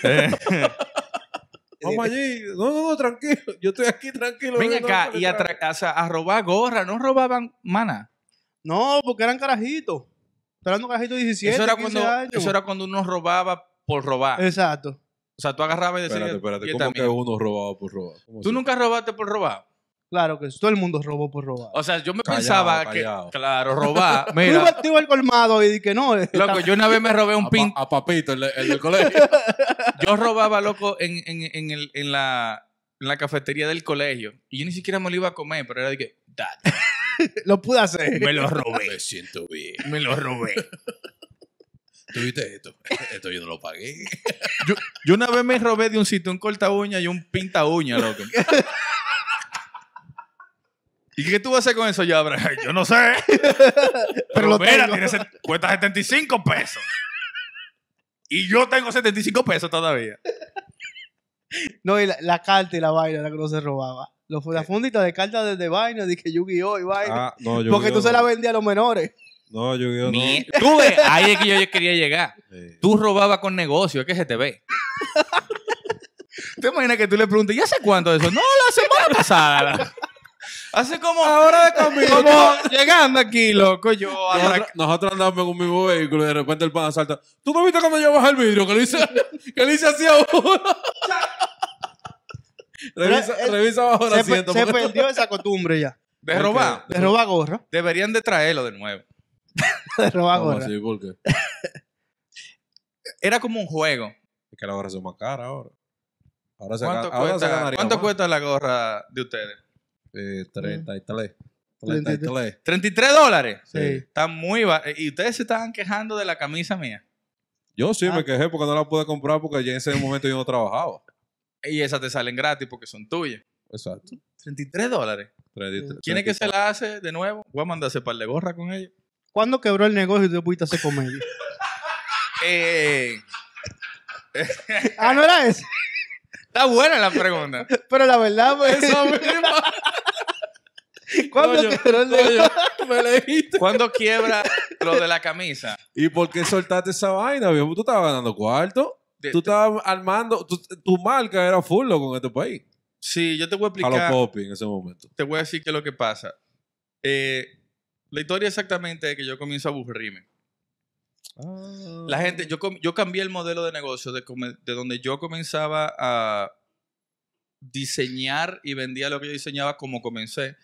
Vamos allí. No, no, no, tranquilo. Yo estoy aquí tranquilo. Ven acá no, y a, o sea, a robar gorra. No robaban mana. No, porque eran carajitos. Esperando carajitos de 17, Eso era, 15 cuando, años. eso era cuando uno robaba por robar. Exacto. O sea, tú agarrabas y decías... Espérate, espérate. "Y ¿Cómo que mía". uno robaba por robar? ¿Cómo ¿Tú así? nunca robaste por robar? Claro que todo el mundo robó por robar. O sea, yo me pensaba que... Claro, robar. Tú Mira, ibas- tú ibas al colmado y di que no. eh, loco, yo una vez me robé un A, pin... pa- a Papito, el, el del colegio. Yo robaba, loco, en, en, en, el, en, la, en la cafetería del colegio. Y yo ni siquiera me lo iba a comer, pero era de que... "Date". Lo pude hacer. Me lo robé. me siento bien. Me lo robé. ¿Tuviste esto? Esto yo no lo pagué. Yo, yo una vez me robé de un sitio un corta uña y un pinta uña, loco. ¿Y qué tú vas a hacer con eso ya, Abraham? Yo no sé. Pero, lo mira, tengo. tiene cuesta 75 pesos. Y yo tengo 75 pesos todavía. No, y la, la carta y la vaina era que no se robaba. Los, la fundita de cartas desde vaina, dije Yu-Gi-Oh! y vaina. Ah, no, porque tú se la vendías a los menores. No, yo no. Tú ves, ahí es que yo quería llegar. Eh, Tú robabas con negocio, es que se te ve. ¿Te imaginas que tú le preguntas, ¿y hace cuánto de eso? No, la semana pasada. Hace como ahora de camino. Como llegando aquí, loco, yo. Nosotros, nosotros andamos en un mismo vehículo y de repente el pan salta. ¿Tú no viste cuando yo bajé el vidrio? Que le hice, que le hice así a uno. Revisa, Pero, eh, revisa bajo el Se, asiento. se perdió esa costumbre ya. De robar. De robar gorra. Deberían de traerlo de nuevo. De robar ¿Cómo gorra. así? ¿Por qué? Era como un juego. Es que la gorra son más cara ahora. Ahora se, ¿Cuánto, gana- ahora se cuesta, ganaría ¿cuánto cuesta la gorra de ustedes? Eh, 33. 33. 33. 33 dólares. Sí. Está muy ba- Y ustedes se estaban quejando de la camisa mía. Yo sí Ah. me quejé porque no la pude comprar porque ya en ese momento yo no trabajaba. Y esas te salen gratis porque son tuyas. Exacto. 33 dólares. Treinta- ¿Quién es que se la hace de nuevo? Voy a mandarse par de gorra con ella. ¿Cuándo quebró el negocio y tú pudiste hacer comedia? Eh, ah, no era eso. está buena la pregunta. Pero la verdad, pues. ¿Cuándo Coño, quebró el negocio? me. ¿Cuándo quiebra lo de la camisa? ¿Y por qué soltaste esa vaina, viejo? Tú estabas ganando cuarto. Tú estabas armando. tu- tu marca era full loco en este país. Sí, yo te voy a A los explicar. popi en ese momento. Te voy a decir qué es lo que pasa. Eh, la historia exactamente es que yo comienzo a aburrirme. La gente, yo, yo cambié el modelo de negocio de donde yo comenzaba a diseñar y vendía lo que yo diseñaba como comencé,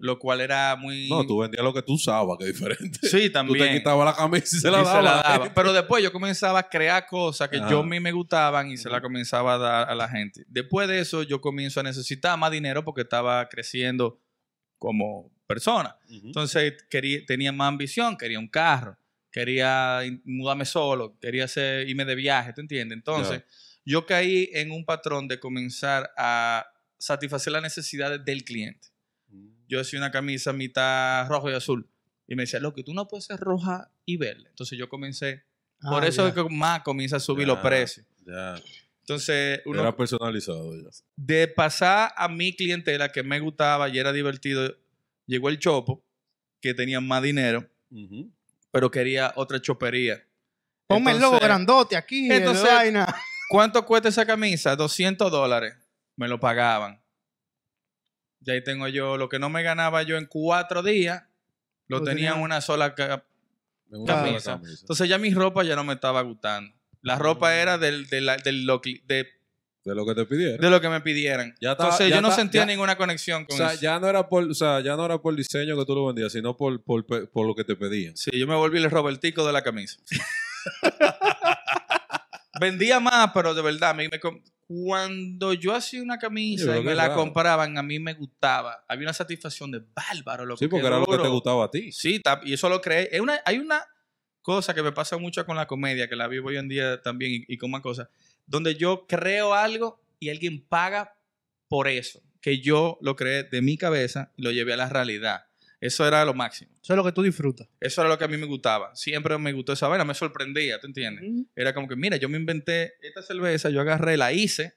Lo cual era muy... No, tú vendías lo que tú usabas, que es diferente. Sí, Tú también. te quitabas la camisa y se la Y dabas. se la daba. Pero después yo comenzaba a crear cosas que Ajá. yo a mí me gustaban y se la comenzaba a dar a la gente. Después de eso yo comienzo a necesitar más dinero porque estaba creciendo como persona. Entonces quería, tenía más ambición, quería un carro, quería mudarme solo, quería hacer, irme de viaje, ¿tú entiendes? Entonces yo caí en un patrón de comenzar a satisfacer las necesidades del cliente. Yo hacía una camisa mitad rojo y azul y me decía, loco, tú no puedes ser roja y verde. Entonces yo comencé, por Ah, eso ya. es que más comienza a subir Ya. los precios. Ya. Entonces, uno, Era personalizado ya. de pasar a mi clientela que me gustaba y era divertido, llegó el chopo, que tenía más dinero, pero quería otra chopería. Ponme el logo grandote aquí. entonces- vaina. ¿Cuánto cuesta esa camisa? 200 dólares. Me lo pagaban. Y ahí tengo yo lo que no me ganaba yo en cuatro días, lo, Lo tenía en una sola. ca- Me gusta la Camisa. Entonces ya mi ropa ya no me estaba gustando. La ropa era del, del lo, que- de, De lo que te pidieron. de lo que me pidieran. Ya estaba- Entonces ya yo no está- sentía ya- ninguna conexión O con sea, eso. ya no era por, o sea, ya no era por diseño que tú lo vendías, sino por, por, por lo que te pedían. Sí, yo me volví el Robertico de la camisa. Vendía más, pero de verdad, a mí me cuando yo hacía una camisa y me la compraban, a mí me gustaba. Había una satisfacción de bárbaro. Lo Sí, porque qué era lo que te duro". gustaba a ti. Sí, y eso lo creé. Es una, hay una cosa que me pasa mucho con la comedia, que la vivo hoy en día también y, y con más cosas, donde yo creo algo y alguien paga por eso, que yo lo creé de mi cabeza y lo llevé a la realidad. Eso era lo máximo. Eso es lo que tú disfrutas. Eso era lo que a mí me gustaba. Siempre me gustó esa vaina, me sorprendía, ¿te entiendes? Era como que, mira, yo me inventé esta cerveza, yo agarré, la hice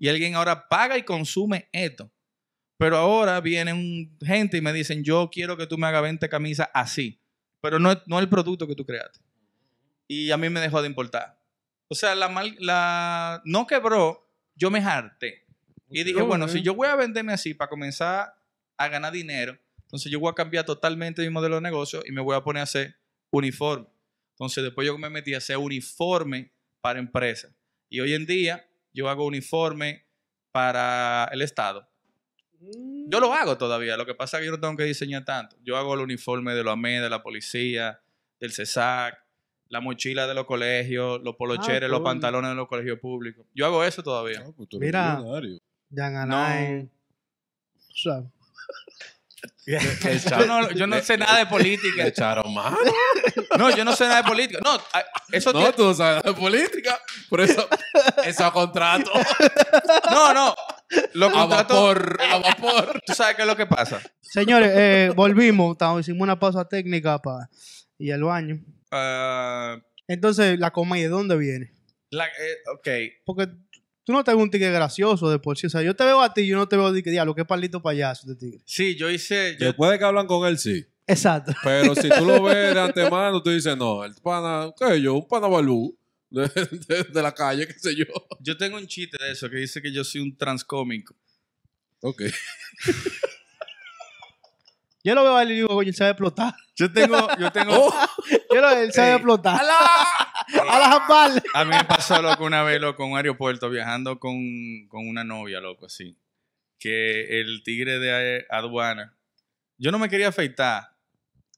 y alguien ahora paga y consume esto. Pero ahora vienen gente y me dicen, yo quiero que tú me hagas 20 camisas así. Pero no, es- no el producto que tú creaste. Y a mí me dejó de importar. O sea, la, mal- la no quebró, yo me harté. Y dije, bueno, si yo voy a venderme así para comenzar a ganar dinero, entonces yo voy a cambiar totalmente mi modelo de negocio y me voy a poner a hacer uniforme. Entonces después yo me metí a hacer uniforme para empresas. Y hoy en día yo hago uniforme para el Estado. Yo lo hago todavía, lo que pasa es que yo no tengo que diseñar tanto. Yo hago el uniforme de los AME, de la policía, del CESAC, la mochila de los colegios, los polocheres, los coño. pantalones de los colegios públicos. Yo hago eso todavía. Ah, pues tú eres Mira. millonario. Jan Alain. O sea, Yo no, yo no sé nada de política. Le echaron mano. No, yo no sé nada de política. No, a- eso No, tiene- tú no sabes de política. Por eso, esos contratos no, no. Los a vapor, a vapor. tú sabes qué es lo que pasa. señores, eh, volvimos. Estamos, hicimos una pausa técnica para ir al baño. Ah, Entonces, la comedia, ¿de dónde viene? la- eh, ok. Porque tú no te ves un tigre gracioso de por sí. O sea, yo te veo a ti y yo no te veo de que diablo, qué palito payaso de tigre. Sí, yo hice. Yo, Después de que hablan con él, sí. Exacto. Pero si tú lo ves de antemano, tú dices, no, el pana, ¿qué yo? Un pana balú de, de- de la calle, qué sé yo. yo tengo un chiste de eso que dice que yo soy un transcómico. Ok. Yo lo veo a él y digo, oye, él sabe explotar. Yo tengo, yo tengo. Oh. Lo él sabe Ey. explotar. A la jambal. A mí me pasó loco una vez, loco, en un aeropuerto viajando con, con una novia, loco, así. Que el tigre de aduana. Yo no me quería afeitar.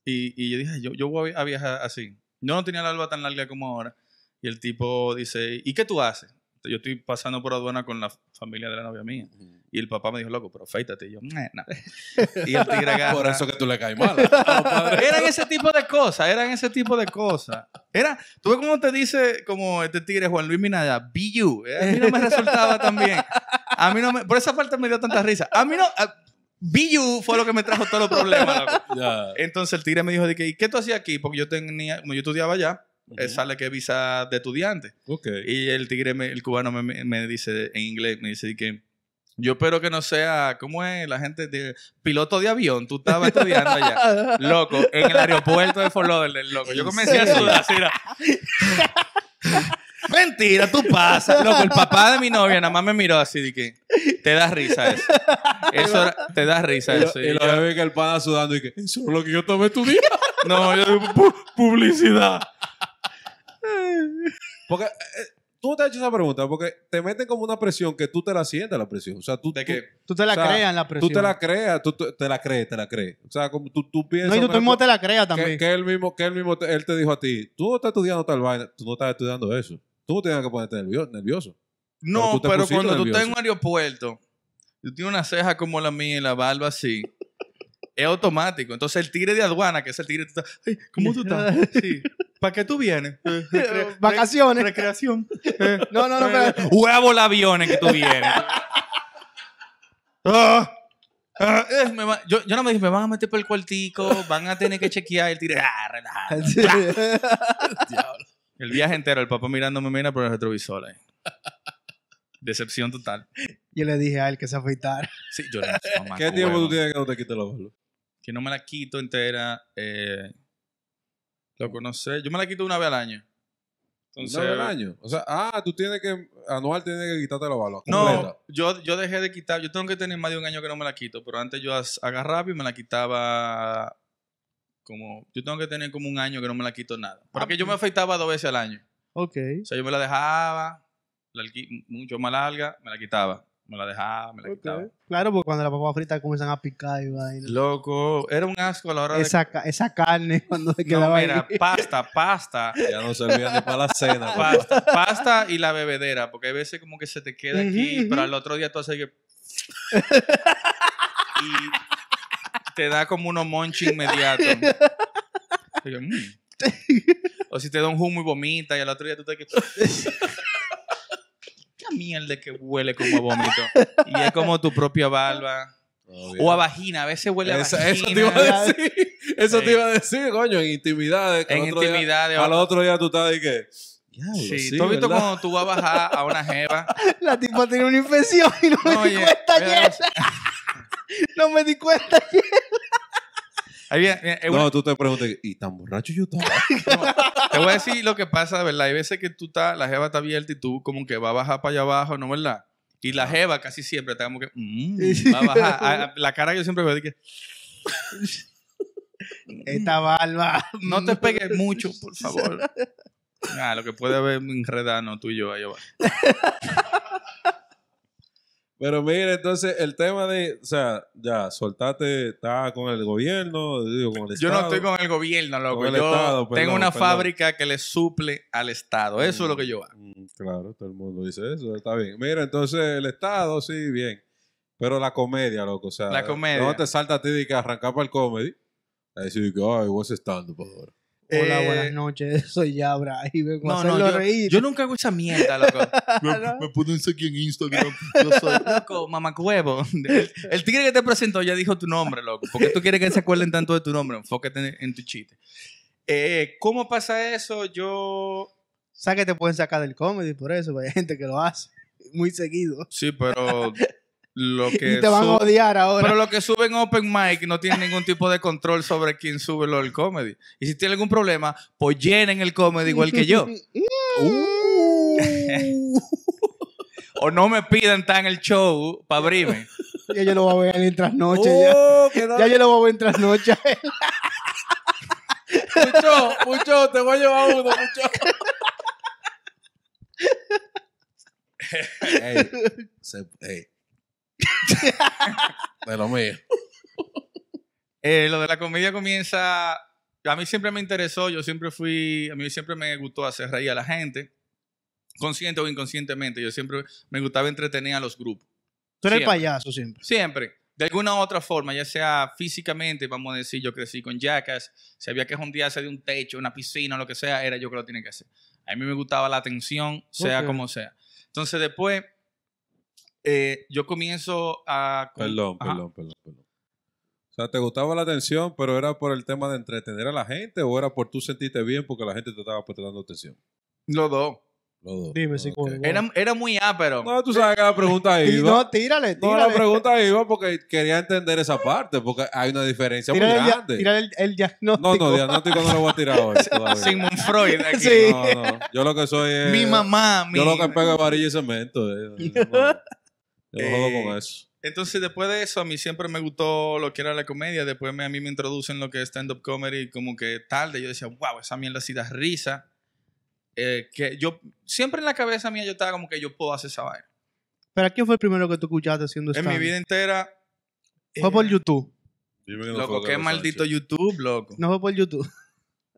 Y, y yo dije, yo, yo voy a viajar así. Yo no tenía la barba tan larga como ahora. Y el tipo dice, ¿y qué tú haces? Yo estoy pasando por aduana con la familia de la novia mía. Y el papá me dijo, loco, pero afeítate. Y yo, "Nah, nah". Y el tigre agarra. Por eso que tú le caes mal. Eran ese tipo de cosas, eran ese tipo de cosas. Era, tú ves cómo te dice, como este tigre Juan Luis Minaya, you. A mí no me resultaba tan bien. A mí no me, por esa parte me dio tanta risa. A mí no, a- fue lo que me trajo todos los problemas. loco. Ya. Entonces el tigre me dijo, de que, ¿y qué tú hacías aquí? Porque yo tenía, como yo estudiaba allá, Ujú. sale que visa de estudiante. Ok. Y el tigre, me- el cubano me, me- me dice en inglés, me dice que yo espero que no sea, ¿cómo es? La gente de piloto de avión, tú estabas estudiando allá. Loco, en el aeropuerto de Fort Lauderdale, loco. Yo comencé a sudar así, era, Mentira, tú pasas. Loco, el papá de mi novia nada más me miró así de que te da risa eso. Eso era- te da risa Y eso. y Y lo ve que el pana sudando y que eso es lo que yo tomé tu día. no, yo digo, "Pu- publicidad. Porque eh, tú te has hecho esa pregunta porque te meten como una presión que tú te la sientes la presión. O sea, tú, De tú- que Tú te la O sea, creas en la presión. tú te la creas, tú, tú- te la crees, te la crees. O sea, como tú, tú piensas. No, y tú mismo te la creas que, también. que él mismo, que él mismo te, él te dijo a ti, tú no estás estudiando tal vaina, tú no estás estudiando eso. Tú no tienes que ponerte nervio- nervioso. Pero No, pero, cuando tú estás en nervioso. un aeropuerto, tú tienes una ceja como la mía y la barba así, es automático. Entonces el tigre de aduana, que es el tigre, tú estás, "Ay, ¿cómo tú estás? Sí. ¿Para qué tú vienes? "Eh, recre- Vacaciones. re- recreación. Eh, No, no, no, eh, pero- Huevo los aviones que tú vienes. Ah, ah, eh, me va- yo, yo no me dije, me van a meter por el cuartico, van a tener que chequear el tigre. Ah. Sí. El viaje entero, el papá mirándome mira por el retrovisor ahí. Decepción total. Yo le dije a él que se afeitara. Sí, yo no sé, mamá, ¿Qué tiempo tú tienes que no te quites la barba? Que no me la quito entera. Eh, loco, no sé. Yo me la quito una vez al año. Entonces, ¿No al año? O sea, ah, tú tienes que, anual tienes que quitarte la barba. No, yo, yo dejé de quitar. Yo tengo que tener más de un año que no me la quito. Pero antes yo agarraba y me la quitaba como. Yo tengo que tener como un año que no me la quito nada. Porque yo me afeitaba dos veces al año. Ok. O sea, yo me la dejaba, la mucho más larga, me la quitaba. Me la dejaba, me la quitaba. ok. Claro, porque cuando la papa frita comienzan a picar y vaina. Loco, era un asco a la hora de. Esa, ca- esa carne cuando se No, quedaba mira, ahí. pasta, pasta. Ya no servía ni para la cena. Pasta, pasta y la bebedera, porque hay veces como que se te queda aquí, Ujú, pero ujú. al otro día tú haces que... y te da como unos monchi inmediato. Y yo, mm. O si te da un humo y vomita y al otro día tú te que... Qué mierda que huele como a vómito. Y es como tu propia barba. O a vagina, a veces huele a Eso, vagina. eso te iba a decir. Eso Sí. te iba a decir, coño, en intimidades. En intimidades. al otro día tú estás ahí que. Sí, sí, tú has visto ¿verdad? cuando tú vas a bajar a una jeva La tipa tenía una infección y no me No, di oye, cuenta ayer. No me di cuenta ayer. Ahí viene, viene, es una- No, tú te preguntas, ¿y tan borracho yo estaba? Te voy a decir lo que pasa, verdad. Hay veces que tú estás, la jeva está abierta y tú como que va a bajar para allá abajo, ¿no verdad? Y la jeva casi siempre está como que, mm, va a bajar. A- a- la cara que yo siempre veo de que, Esta barba. no te pegues mucho, por favor. Ah, lo que puede haber enredado tú y yo ahí abajo. Pero mira, entonces el tema de, o sea, ya, soltate, está con el gobierno, digo, con el Yo no estoy con el gobierno, loco. Con el yo Estado, tengo una perdón. fábrica que le suple al Estado. Eso es lo que yo hago. Mm, Claro, todo el mundo dice eso, está bien. Mira, entonces el Estado, sí, bien. Pero la comedia, loco, o sea. La comedia. No te salta a ti de que arrancar para el comedy. A decir que, ay, vos estando por. Hola, Eh, buenas noches. Soy Yabra y vengo a No, no, hacerlo yo, reír. yo nunca hago esa mierda, loco. No. me pueden seguir en Instagram. Yo soy loco, mamacuevo. El, el tigre que te presentó ya dijo tu nombre, loco. ¿Por qué tú quieres que se acuerden tanto de tu nombre? Enfócate en, en tu chiste. Eh, ¿Cómo pasa eso? Yo. Sabes que te pueden sacar del comedy por eso, porque hay gente que lo hace muy seguido. Sí, pero. Lo que Y te van a odiar ahora. Pero lo que suben Open Mic no tiene ningún tipo de control sobre quién sube lo del comedy. Y si tiene algún problema, pues llenen el comedy igual que yo. o no me pidan tan el show para abrirme. ya yo lo voy a ver en trasnoche. ya. ¡Oh, no! ya yo lo voy a ver en trasnoche. Mucho, mucho, te voy a llevar uno, mucho. Ey, se- ey. De lo mío. Eh, lo de la comedia comienza. A mí siempre me interesó, yo siempre fui. A mí siempre me gustó hacer reír a la gente, consciente o inconscientemente. Yo siempre me gustaba entretener a los grupos. Tú eres el Siempre. payaso siempre. Siempre. De alguna u otra forma, ya sea físicamente, vamos a decir, yo crecí con Jackass, si había que jondearse de un techo, una piscina, lo que sea, era yo que lo tenía que hacer. A mí me gustaba la atención, sea como sea. Entonces después, eh, yo comienzo a... Perdón, Ajá. perdón, perdón, perdón. O sea, ¿te gustaba la atención, pero era por el tema de entretener a la gente o era por tú sentirte bien porque la gente te estaba prestando atención? Los dos. Los dos. Dime, psicólogo. Era, era muy ápero. No, tú sabes que la pregunta iba. No, tírale, No, tírale. la pregunta iba porque quería entender esa parte, porque hay una diferencia muy el, grande. tírale el, el diagnóstico. No, no, diagnóstico no lo voy a tirar hoy. todavía. Sigmund Freud. aquí. Sí. No, no. Yo lo que soy es. Mi mamá. Mi... Yo lo que pego es varilla y cemento. eh. No- yo no jodo Eh, con eso. Entonces, después de eso, a mí siempre me gustó lo que era la comedia. Después me, a mí me introducen lo que es stand-up comedy como que tarde. Yo decía, wow, esa mierda sí da risa. Eh, que yo, siempre en la cabeza mía yo estaba como que yo puedo hacer esa vaina. ¿Pero quién fue el primero que tú escuchaste haciendo En stand mi vida entera. Fue por YouTube. Dime que no Loco, fue qué maldito Sánchez. YouTube, loco. No fue por YouTube.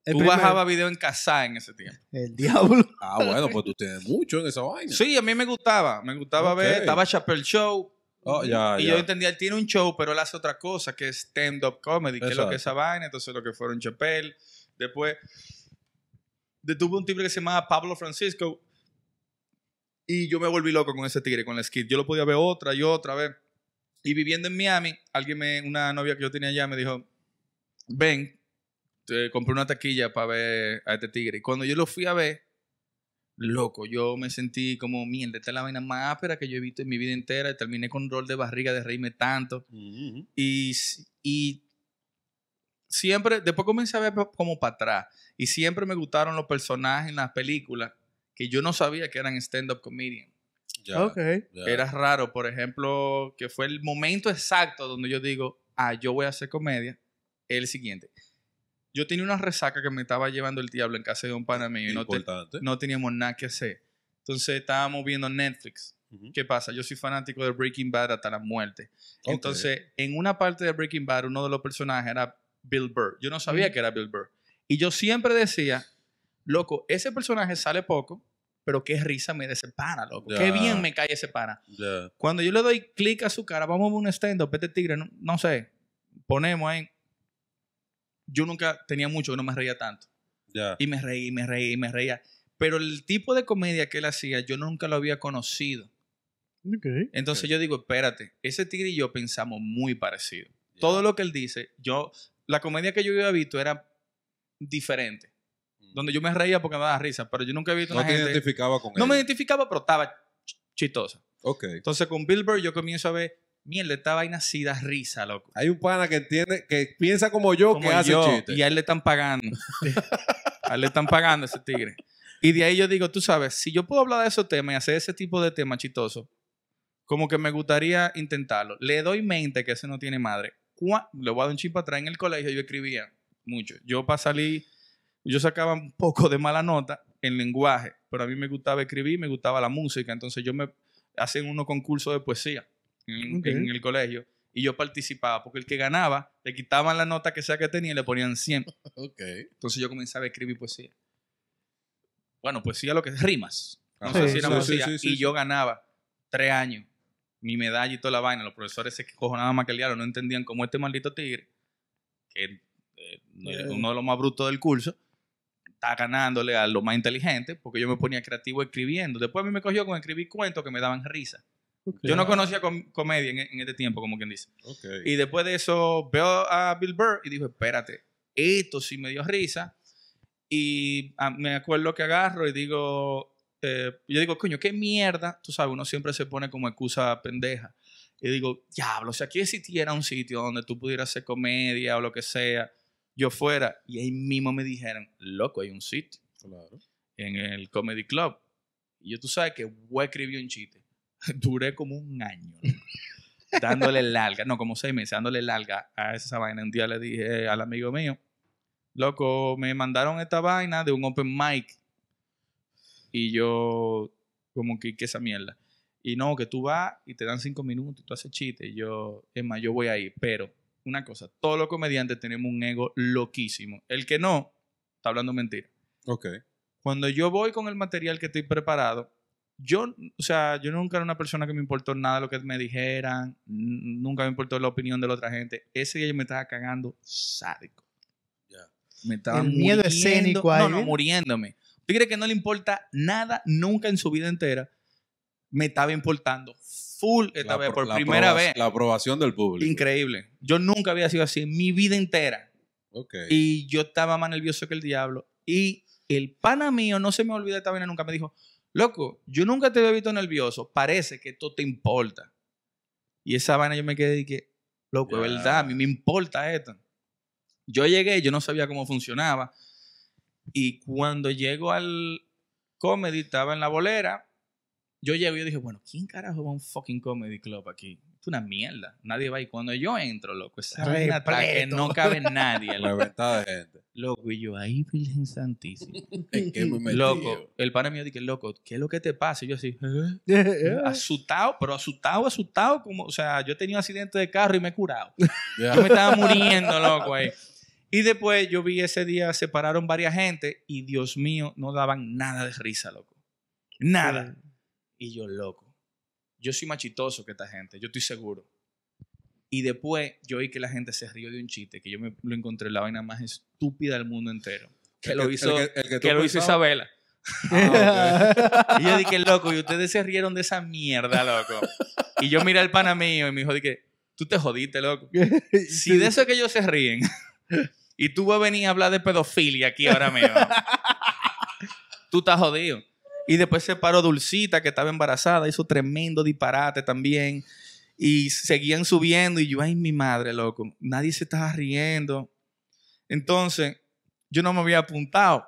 El Tú primero. bajabas video en casa en ese tiempo. El diablo. Ah, bueno, pues tú tienes mucho en esa vaina. Sí, a mí me gustaba. Me gustaba Ok. ver. Estaba Chappelle Show. Oh, ya, y ya. yo entendía, él tiene un show, pero él hace otra cosa, que es stand-up comedy, que es lo que es esa Exacto. vaina. Entonces, lo que fueron Chappelle. Después, detuve un tigre que se llamaba Pablo Francisco. Y yo me volví loco con ese tigre, con la skit. Yo lo podía ver otra y otra vez. Y viviendo en Miami, alguien me, una novia que yo tenía allá me dijo, ven, compré una taquilla para ver a este tigre. Y cuando yo lo fui a ver, loco, yo me sentí como, mierda, esta es la vaina más áspera que yo he visto en mi vida entera. Y terminé con un rol de barriga de reírme tanto. Y, y siempre, después comencé a ver como para atrás. Y siempre me gustaron los personajes en las películas que yo no sabía que eran stand-up comedian. Ya, Ok. ya. Era raro, por ejemplo, que fue el momento exacto donde yo digo, ah, yo voy a hacer comedia. El siguiente. Yo tenía una resaca que me estaba llevando el diablo en casa de un pana mío y no, te- Importante. no teníamos nada que hacer. Entonces estábamos viendo Netflix. ¿Qué pasa? Yo soy fanático de Breaking Bad hasta la muerte. Entonces, en una parte de Breaking Bad, uno de los personajes era Bill Burr. Yo no sabía que era Bill Burr. Y yo siempre decía, loco, ese personaje sale poco, pero qué risa me da ese pana, loco. Qué bien me cae ese pana. Cuando yo le doy clic a su cara, vamos a ver un stand-up, este tigre, no, no sé, ponemos ahí. Yo nunca tenía mucho que no me reía tanto. Y me reí, me reí, me reía. Pero el tipo de comedia que él hacía, yo nunca lo había conocido. Entonces yo digo, espérate, ese tigre y yo pensamos muy parecido. Todo lo que él dice, yo, la comedia que yo había visto era diferente. Donde yo me reía porque me daba risa, pero yo nunca había visto No una te gente... identificaba con No me identificaba, pero estaba ch- chistosa. Ok. Entonces con Bill Burr yo comienzo a ver, mierda, esta vaina sí da risa, loco. Hay un pana que entiende, que piensa como yo, Como que hace yo, chistes. y a él le están pagando. a él le están pagando ese tigre. Y de ahí yo digo, tú sabes, si yo puedo hablar de esos temas y hacer ese tipo de temas chistosos, como que me gustaría intentarlo. Le doy mente que ese no tiene madre. Cua- Le voy a dar un chip atrás en el colegio, yo escribía mucho. Yo para salir, yo sacaba un poco de mala nota en lenguaje, pero a mí me gustaba escribir, me gustaba la música, entonces yo me hacen unos concursos de poesía en, el colegio y yo participaba, porque el que ganaba, le quitaban la nota que sea que tenía y le ponían 100. Ok. Entonces yo comenzaba a escribir poesía. Bueno, poesía lo que es rimas. No Ajá. sé Sí, si era sí, poesía. sí, sí, y sí. yo ganaba tres años. Mi medalla y toda la vaina. Los profesores se cojonaban más que el. No entendían cómo este maldito tigre, que eh, uno de los más brutos del curso, está ganándole a lo más inteligente porque yo me ponía creativo escribiendo. Después a mí me cogió con escribir cuentos que me daban risa. Yo no conocía com- comedia en, en este tiempo, como quien dice. Ok. Y después de eso veo a Bill Burr y digo, espérate, esto sí me dio risa. Y ah, me acuerdo que agarro y digo, eh, yo digo, coño, qué mierda. Tú sabes, uno siempre se pone como excusa pendeja. Y digo, diablo, si aquí existiera un sitio donde tú pudieras hacer comedia o lo que sea, yo fuera. Y ahí mismo me dijeron, loco, hay un sitio Claro. en el Comedy Club. Y yo, tú sabes que voy a escribir un chiste. Duré como un año dándole larga, no, como seis meses, dándole larga a esa vaina. Un día le dije al amigo mío, loco, me mandaron esta vaina de un open mic. Y yo, como que, ¿qué esa mierda? Y no, que tú vas y te dan cinco minutos y tú haces chiste. Y yo, es más, yo voy ahí. Pero, una cosa, todos los comediantes tenemos un ego loquísimo. El que no, está hablando mentira Ok. cuando yo voy con el material que estoy preparado, yo, o sea, yo nunca era una persona que me importó nada lo que me dijeran, nunca me importó la opinión de la otra gente. Ese día yo me estaba cagando sádico. Ya. Me estaba El miedo muriendo. escénico ahí, No, no, muriéndome. ¿Usted cree que no le importa nada nunca en su vida entera? Me estaba importando full esta La vez, por primera vez. La aprobación del público. Increíble. Yo nunca había sido así en mi vida entera. Ok. Y yo estaba más nervioso que el diablo. Y el pana mío, no se me olvida esta vaina nunca, me dijo, loco, yo nunca te había visto nervioso, parece que esto te importa. Y esa vaina yo me quedé y que, loco, Ya. verdad, a mí me importa esto. Yo llegué, yo no sabía cómo funcionaba. Y cuando llego al comedy, estaba en la bolera, yo llego y yo dije, bueno, ¿quién carajo va a un fucking comedy club aquí? Es una mierda. Nadie va. Y cuando yo entro, loco, esa vaina que no cabe nadie. loco. Reventada de gente. Loco, y yo, ahí, Virgen Santísima. ¿En qué me metí? Loco, el pana mío dije, loco, ¿qué es lo que te pasa? Y yo así, ¿eh? Asustado, pero asustado, asustado, como, o sea, yo tenía un accidente de carro y me he curado. Yo me estaba muriendo, loco, ahí. Y después yo vi ese día, separaron varias gente y Dios mío, no daban nada de risa, loco. Nada. Y yo, loco, yo soy más chistoso que esta gente, yo estoy seguro. Y después yo oí que la gente se rió de un chiste, que yo me lo encontré la vaina más estúpida del mundo entero. Que lo El hizo, el el que lo hizo Isabela. Ah, Y yo dije, loco, y ustedes se rieron de esa mierda, loco. Y yo miré al pana mío y me dijo, dije, tú te jodiste, loco. Si de eso es que ellos se ríen y tú vas a venir a hablar de pedofilia aquí ahora mismo, tú estás jodido. Y después se paró Dulcita, que estaba embarazada, hizo tremendo disparate también. Y seguían subiendo y yo, ay, mi madre, loco, nadie se estaba riendo. Entonces, yo no me había apuntado.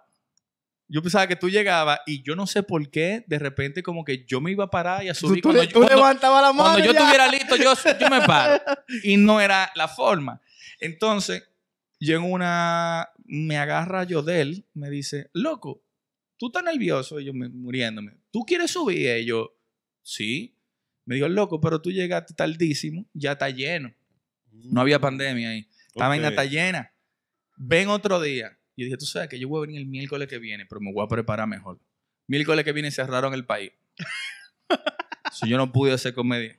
Yo pensaba que tú llegabas y yo no sé por qué, de repente como que yo me iba a parar y a Tú, subir tú cuando, le- yo- tú cuando- levantabas la mano. cuando yo estuviera listo, yo, yo me paro. Y no era la forma. Entonces, yo en una, me agarra Yodel, me dice, loco, tú estás nervioso, y yo me, muriéndome. ¿Tú quieres subir? Y yo, sí. Me dijo, loco, pero tú llegaste tardísimo, ya está lleno. No había pandemia ahí. La vaina Ok. está llena. Ven otro día. Y dije, tú sabes que yo voy a venir el miércoles que viene, pero me voy a preparar mejor. Miércoles que viene cerraron el país. si yo no pude hacer comedia,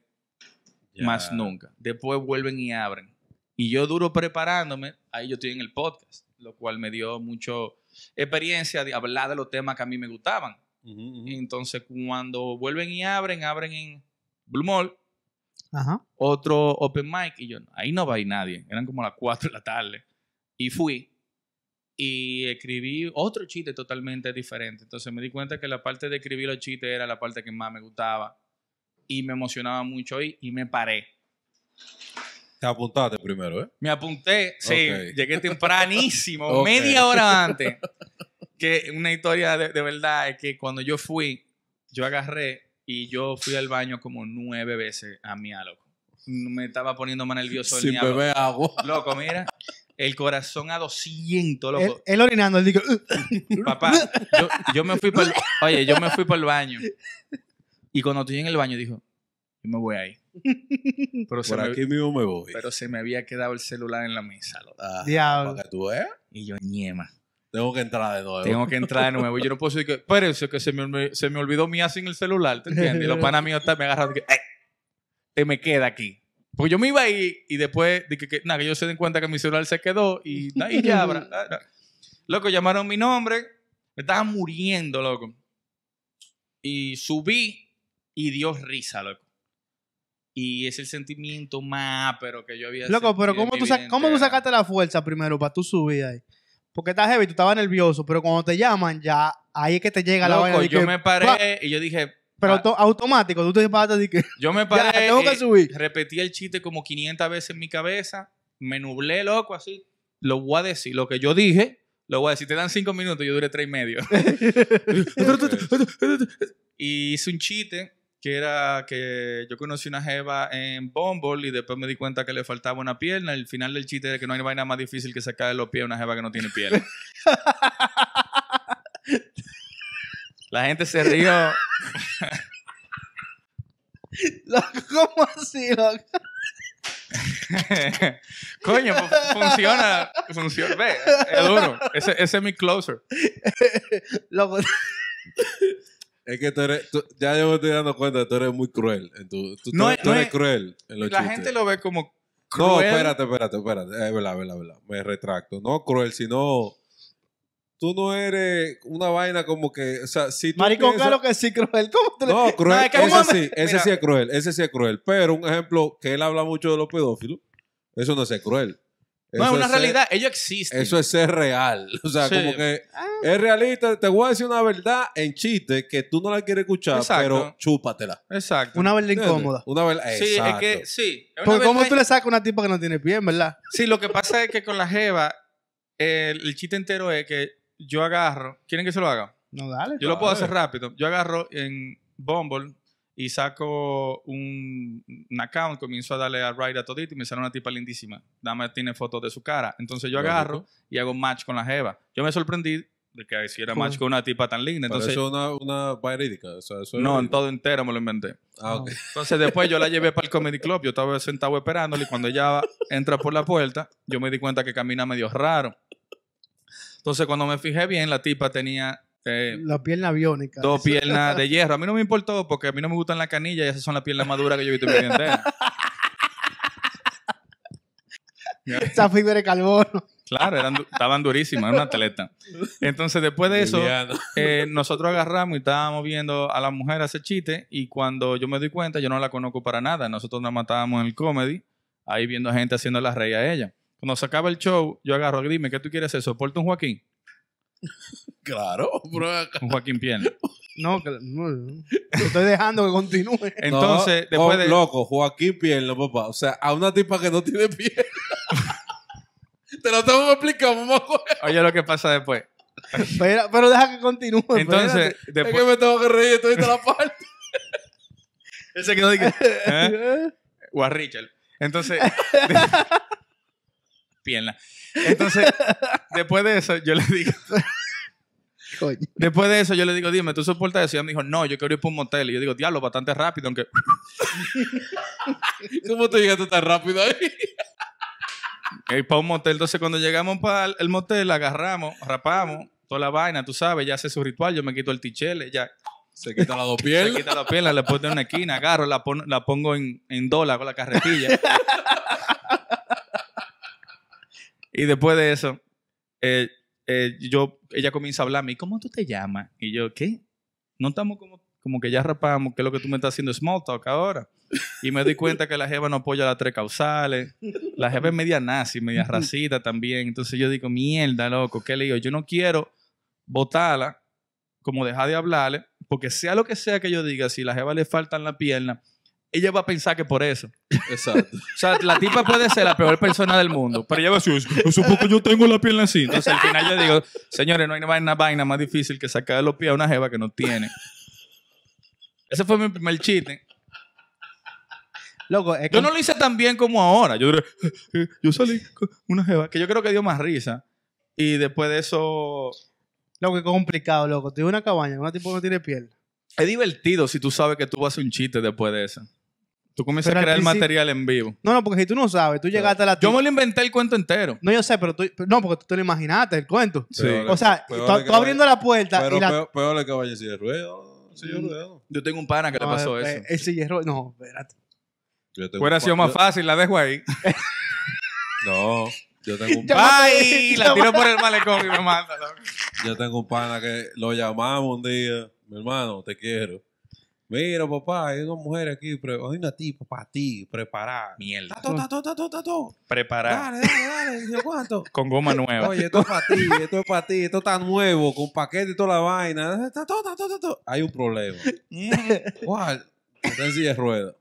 más nunca. Después vuelven y abren. Y yo duro preparándome, ahí yo estoy en el podcast, lo cual me dio mucho experiencia de hablar de los temas que a mí me gustaban. Ujú, ujú. Y entonces cuando vuelven y abren, abren en Blue Mall, Ajá. otro open mic y yo, ahí no va a ir nadie. Eran como las 4 de la tarde. Y fui y escribí otro chiste totalmente diferente. Entonces me di cuenta que la parte de escribir los chistes era la parte que más me gustaba y me emocionaba mucho y, y me paré. Te apuntaste primero, ¿eh? Me apunté, sí, llegué tempranísimo, media hora antes. Que una historia de, de verdad es que cuando yo fui, yo agarré y yo fui al baño como nueve veces a mi loco. Me estaba poniendo más nervioso el Sin diablo. beber agua. Loco, mira. El corazón a 200, Él, loco. él orinando, él dijo, Papá, yo, yo me fui por el, oye, yo me fui por el baño. Y cuando estoy en el baño, dijo, yo me voy ahí. Pero Por me, aquí mismo me voy. pero se me había quedado el celular en la mesa. Ah, Diablo. Para que tú veas, Y yo, ñema. tengo que entrar de nuevo. Tengo que entrar de nuevo. Y yo no puedo decir que, espérense, que se me, se me olvidó mía sin el celular, ¿te entiendes? Y los panas míos están- me agarran y que, "Ey, te me queda aquí. Porque yo me iba ahí y después, dije que, nada, que ellos se den cuenta que mi celular se quedó y, y ya, bra, bra, bra. Loco, llamaron mi nombre, me estaba muriendo, loco. Y subí y dio risa, loco. Y es el sentimiento más, pero que yo había Loco, pero ¿cómo tú, ¿cómo tú sacaste la fuerza primero para tú subir ahí? Porque estás heavy, tú estabas nervioso, pero cuando te llaman, ya ahí es que te llega la Loco, vaina. de yo que- me paré y yo dije, Pero ah, auto- automático, tú te paraste de que. Yo me Ya, paré, tengo que eh, repetí el chiste como 500 veces en mi cabeza, me nublé, loco, así. Lo voy a decir, lo que yo dije, lo voy a decir. Te dan cinco minutos, yo duré tres y medio. y hice un chiste que era que yo conocí una jeva en Bumble y después me di cuenta que le faltaba una pierna. El final del chiste es que no hay vaina más difícil que sacar de los pies a una jeva que no tiene pierna. La gente se rió. Loco, ¿Cómo así, loco? Coño, fu- funciona. Funciona. Ve, es duro. Ese, ese es mi closer. Loco, Es que tú eres, tú- ya yo me estoy dando cuenta que tú eres muy cruel. En tu, tú, tú No eres, es- tú no eres es- cruel en los La chistes. gente lo ve como No, cruel. espérate, espérate, espérate. Es verdad, verdad, verdad. Me retracto. No cruel, sino... Tú no eres una vaina como que... O sea, si tú Maricón, piensas- claro que sí, cruel. ¿Cómo tú le- No, cruel, No, es que ese ¿cómo me- sí, ese Mira. sí es cruel, ese sí es cruel. Pero un ejemplo que él habla mucho de los pedófilos, eso no es ser cruel. No, es una ser- realidad. Ellos existen. eso es ser real. O sea, Sí. como que es realista. Te voy a decir una verdad en chiste que tú no la quieres escuchar, Exacto. pero chúpatela. Exacto. Una verdad incómoda. Una verdad. sí, exacto. es que sí. Es Porque ¿cómo tú le sacas a una tipa que no tiene pie, verdad? Sí, lo que pasa es que con la jeva, el, el chiste entero es que yo agarro. ¿Quieren que se lo haga? No, dale. Yo lo puedo hacer rápido. Yo agarro en Bumble y saco un, un account, comienzo a darle a ride a todito y me sale una tipa lindísima. Dame tiene fotos de su cara. Entonces yo Lógico. agarro y hago match con la jeva. Yo me sorprendí de que hiciera match con una tipa tan linda. Pero Entonces, eso es una, una verídica. O sea, eso es no, en todo entero me lo inventé. Ah, ok. Entonces después yo la llevé para el Comedy Club. Yo estaba sentado esperándole y cuando ella entra por la puerta, yo me di cuenta que camina medio raro. Entonces cuando me fijé bien, la tipa tenía eh, La pierna dos piernas de hierro. A mí no me importó porque a mí no me gustan las canillas y esas son las piernas más duras que yo he visto en mi vida entera. Esa fibra de carbono. Claro, eran estaban durísimas, era una atleta. Entonces después de eso, eh, nosotros agarramos y estábamos viendo a la mujer hacer chiste y cuando yo me doy cuenta, yo no la conozco para nada. Nosotros nada más estábamos en el comedy, ahí viendo a gente haciendo la rey a ella. Cuando se acaba el show, yo agarro, dime, ¿qué tú quieres hacer? ¿Soporta un Joaquín? Claro, bro. acá. Un Joaquín Pierna. No, que- no, estoy dejando que continúe. Entonces, No, después oh, de... Loco, Joaquín Pierna, papá. O sea, a una tipa que no tiene pierna. Te lo tengo que explicar, mamá. Oye, lo que pasa después. Pero, pero deja que continúe. Entonces, Es después... que me tengo que reír, estoy de la parte. Él se quedó de que... ¿eh? espérate. o a Richard. Entonces, pierna. Entonces, después de eso, yo le digo, Coño. después de eso, yo le digo, dime, ¿tú soportas eso? Y ella me dijo, no, yo quiero ir para un motel. Y yo digo, diablo, bastante rápido, aunque ¿Cómo te llegaste tan rápido ahí? ir para un motel. Entonces, cuando llegamos para el- el motel, agarramos, rapamos, toda la vaina, tú sabes, ya hace su ritual, yo me quito el tichele, ya Se quita las dos se piernas. quita la pierna, le pongo en una esquina, agarro, la, pon- la pongo en, en dólar con la carretilla. Y después de eso, eh, eh, yo, ella comienza a hablarme, ¿y cómo tú te llamas? Y yo, ¿qué? No estamos como, como que ya rapamos, ¿qué es lo que tú me estás haciendo small talk ahora? Y me doy cuenta que la jeva no apoya las tres causales. La jeva es media nazi, media racista también. Entonces yo digo, mierda, loco, ¿qué le digo? Yo no quiero votarla, como dejar de hablarle, porque sea lo que sea que yo diga, si la jeva le faltan la pierna, ella va a pensar que por eso. Exacto. O sea, la tipa puede ser la peor persona del mundo, pero ella va a decir, eso porque yo tengo la pierna así. Entonces al final yo digo, señores, no hay una vaina más difícil que sacar de los pies a una jeva que no tiene. Ese fue mi primer chiste. Loco, es Yo que- no lo hice tan bien como ahora. Yo, diré, "Eh, yo salí con una jeva que yo creo que dio más risa. Y después de eso, Loco, es complicado, loco. Tienes una cabaña, una tipo que no tiene piel. es divertido si tú sabes que tú vas a hacer un chiste después de eso. Tú comienzas Pero a crear principio- material en vivo. No, no, porque si tú no sabes, tú llegaste a la Yo me lo inventé el cuento entero. No, yo sé, pero tú... No, porque tú te lo imaginaste, el cuento. Sí. O sea, tú, abriendo la puerta Pero y la... peor, peor es que vaya así de ruedo. Yo tengo un pana que le pasó eh, eso. El sillerro... No, espérate. Hubiera sido más fácil, la dejo ahí. No, yo tengo un, Ya- ¡Ay! La tiro por el malecón y me loco. yo tengo un pana que lo llamamos un día. Mi hermano, te quiero. Mira, papá, hay una mujer aquí, hay una tipa para ti, preparada. Mierda. Tato, tato, tato, tato. Preparar. Dale, dale, dale. ¿cuánto? Con goma nueva. Oye, esto es para ti, esto es para ti, esto está nuevo, con paquete y toda la vaina. Tato, tato, tato. Hay un problema. ¿Cuál? Está en silla de ruedas.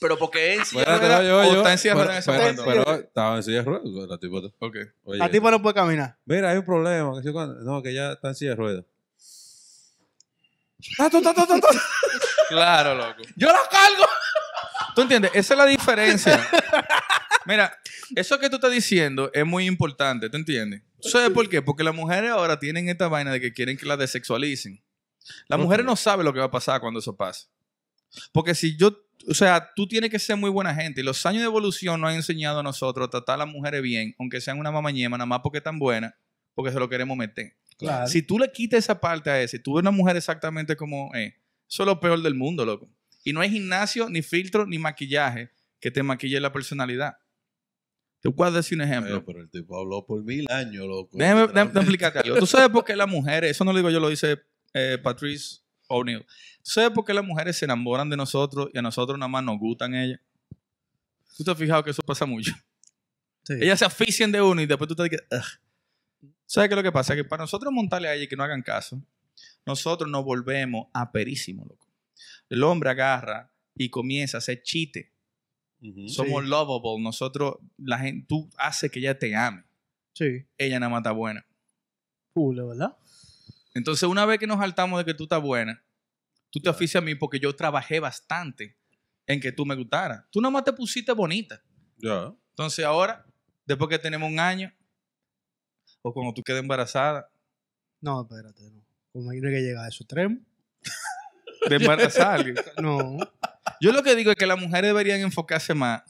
Pero porque en silla de ruedas o está en silla de pero- ruedas en ese pero- momento. Pero estaba en silla de ruedas. La tipa. Ok. Oye, La tipa no puede caminar. Mira, hay un problema. No, que ya está en silla de ruedas. Tato, tato, tato. Claro, loco. ¡Yo la cargo! ¿Tú entiendes? Esa es la diferencia. Mira, eso que tú estás diciendo es muy importante, ¿tú entiendes? ¿Sabes por qué? Porque las mujeres ahora tienen esta vaina de que quieren que las desexualicen. Las mujeres no saben lo que va a pasar cuando eso pase. Porque si yo, o sea, tú tienes que ser muy buena gente y los años de evolución nos han enseñado a nosotros a tratar a las mujeres bien, aunque sean una mamañema, nada más porque están buenas, porque se lo queremos meter. Claro. Si tú le quitas esa parte a ese, tú ves una mujer exactamente como es, eso es lo peor del mundo, loco. Y no hay gimnasio, ni filtro, ni maquillaje que te maquille la personalidad. Te puedo decir un ejemplo. Eh, pero el tipo habló por mil años, loco. Déjame, explicarte algo. ¿Tú sabes por qué las mujeres, eso no lo digo yo, lo dice eh, Patrice O'Neill. ¿Tú sabes por qué las mujeres se enamoran de nosotros y a nosotros nada más nos gustan ellas? ¿Tú te has fijado que eso pasa mucho? Sí. Ellas se afician de uno y después tú te dices, "Ugh". ¿Sabes qué es lo que pasa? Que para nosotros montarle a ella y que no hagan caso, nosotros nos volvemos aperísimos, loco. El hombre agarra y comienza a hacer chiste. Somos lovable. Nosotros, la gente, tú haces que ella te ame. Sí. Ella nada más está buena. Cool, ¿verdad? Entonces, una vez que nos saltamos de que tú estás buena, tú te oficias a mí porque yo trabajé bastante en que tú me gustaras. Tú nada más te pusiste bonita. Ya. Entonces, ahora, después que tenemos un año, o cuando tú quedes embarazada, No, espérate, no. Como hay que llegar a eso extremo. de embarazar a alguien. No. Yo lo que digo es que las mujeres deberían enfocarse más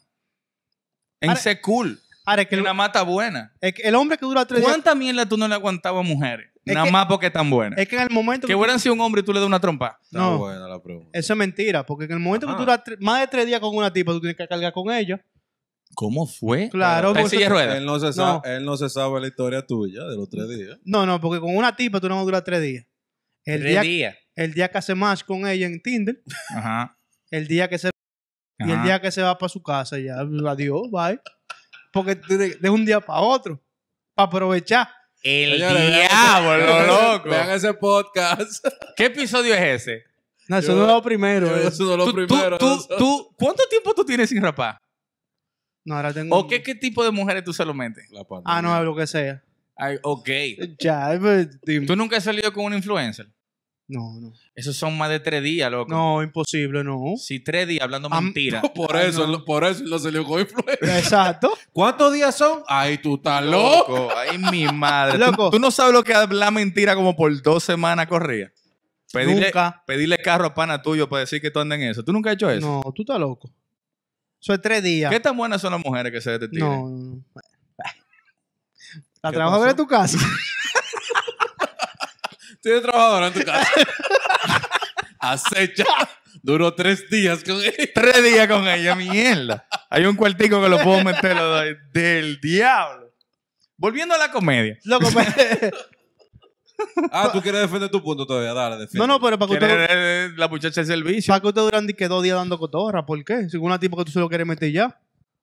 en Ahora- ser cool. Ahora, es que el, nada más está buena. es que el hombre que dura tres días. ¿Cuánta mierda tú no le aguantabas a mujeres? Es nada que- más porque están buenas. Es que en el momento Que que. hubieran sido un hombre y tú le das una trompa. Está No. buena la pregunta. Eso es mentira, porque en el momento que Ajá. tú duras tre- más de tres días con una tipa, tú tienes que cargar con ella. ¿Cómo fue? Claro. ¿Está en porque-? Él no, se sabe, él no se sabe la historia tuya de los tres días. No, no, porque con una tipa tú no vas a durar tres días. El Tres día, días. el día que hace match con ella en Tinder, Ajá. el día que se y el día que se va para su casa, ya, adiós, bye. Porque de, de un día para otro, para aprovechar. El Señores, vean diablo, ese- loco. Vean ese podcast. ¿Qué episodio es ese? No, eso Yo- no es lo primero. Yo-. Eso no es lo Tú- tú- primero. tú- tú- ¿Cuánto tiempo tú tienes sin rapar? No, ahora tengo. ¿O qué, qué tipo de mujeres tú se lo metes? La pandemia. Ah, no, lo que sea. Ay, ok. Ya, pues, dime. ¿Tú nunca has salido con un influencer? No, no. Esos son más de tres días, loco. No, imposible, no. Si tres días hablando Am- mentira. Por Ay, eso, no. por eso él no salió con influencer. Exacto. ¿Cuántos días son? Ay, tú estás loco. Loco, ay mi madre. ¿Tú- Loco. ¿Tú, no sabes lo que hablar mentira como por dos semanas corría. Pedirle, Nunca. pedirle carro a pana tuyo para decir que tú andas en eso. ¿Tú nunca has hecho eso? No, tú estás loco. Eso es tres días. ¿Qué tan buenas son las mujeres que se detectan? No, no, no. La ¿Qué trabajadora de tu casa. Tienes trabajadora en tu casa. Acecha. Duró tres días con él. Tres días con ella, mierda. Hay un cuartico que lo puedo meter lo del diablo. Volviendo a la comedia. Loco, pe- Ah, tú quieres defender tu punto todavía. Dale, defiende. No, no, pero para que ¿Quién usted, es la muchacha del servicio? para que usted duran que dos días dando cotorra. ¿Por qué? Si una tipo que tú se lo quieres meter ya.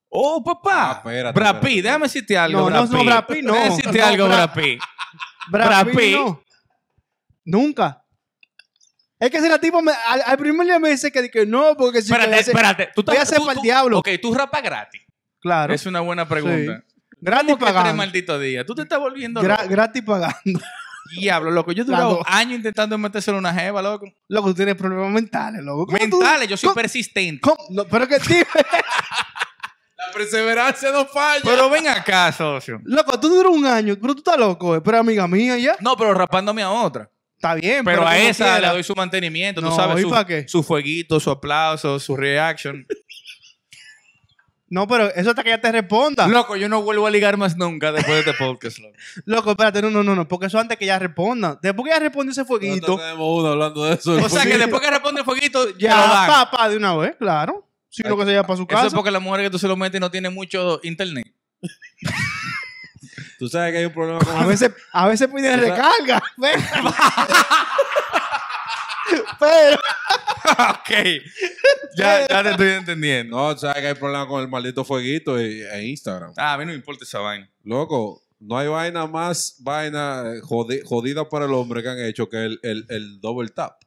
Oh, papá. Ah, espérate, Brad espérate. Pitt, déjame decirte algo. No, Brad no, no, Pitt. Brad Pitt, no. Déjame decirte No, algo, Brad- Brad Pitt. Brad Brad Pitt, Pitt. no. Nunca. Es que si la tipo me- al, al primer día me dice que, que no, porque si Espérate, que hace- espérate. Tú voy a estás- hacer tú- pa'l tú- diablo. Ok, tú rapas gratis. Claro. Es una buena pregunta. Gratis ¿Cómo que tres pagando. malditos días? Tú te estás volviendo Gra- loco. gratis pagando. Diablo, loco. Yo he durado años intentando metérselo una jeva, loco. Loco, tú tienes problemas mentales, loco. ¿Cómo tú- Mentales, yo soy ¿Cómo- persistente. cómo? No, pero que tío. La perseverancia no falla. Pero ven acá, socio. loco, tú duras un año, pero tú estás loco, eh. pero amiga mía ya. No, pero rapándome a otra. Está bien, Pero, a como esa quiera. le doy su mantenimiento, No, tú sabes, ¿y su, pa' qué? su fueguito, su aplauso, su reaction. No, pero eso hasta que ella te responda. loco, yo no vuelvo a ligar más nunca después de este podcast, loco. Loco, espérate, no, no, no, no, porque eso antes que ella responda. Después que ella responde ese fueguito, tenemos uno hablando de eso. O sea que después que responde el fueguito, ya ya, lo dan. papá, de una vez, claro. Si no que se lleva para su Eso es casa. porque la mujer que tú se lo metes no tiene mucho internet. Tú sabes que hay un problema con A veces, a veces pide O sea- recarga. Pero- ok. Ya, ya te estoy entendiendo. No, tú sabes que hay problema con el maldito fueguito en Instagram. Ah, a mí no me importa esa vaina. Loco, no hay vaina más vaina eh, jodi- jodida para el hombre que han hecho que el, el, el double tap.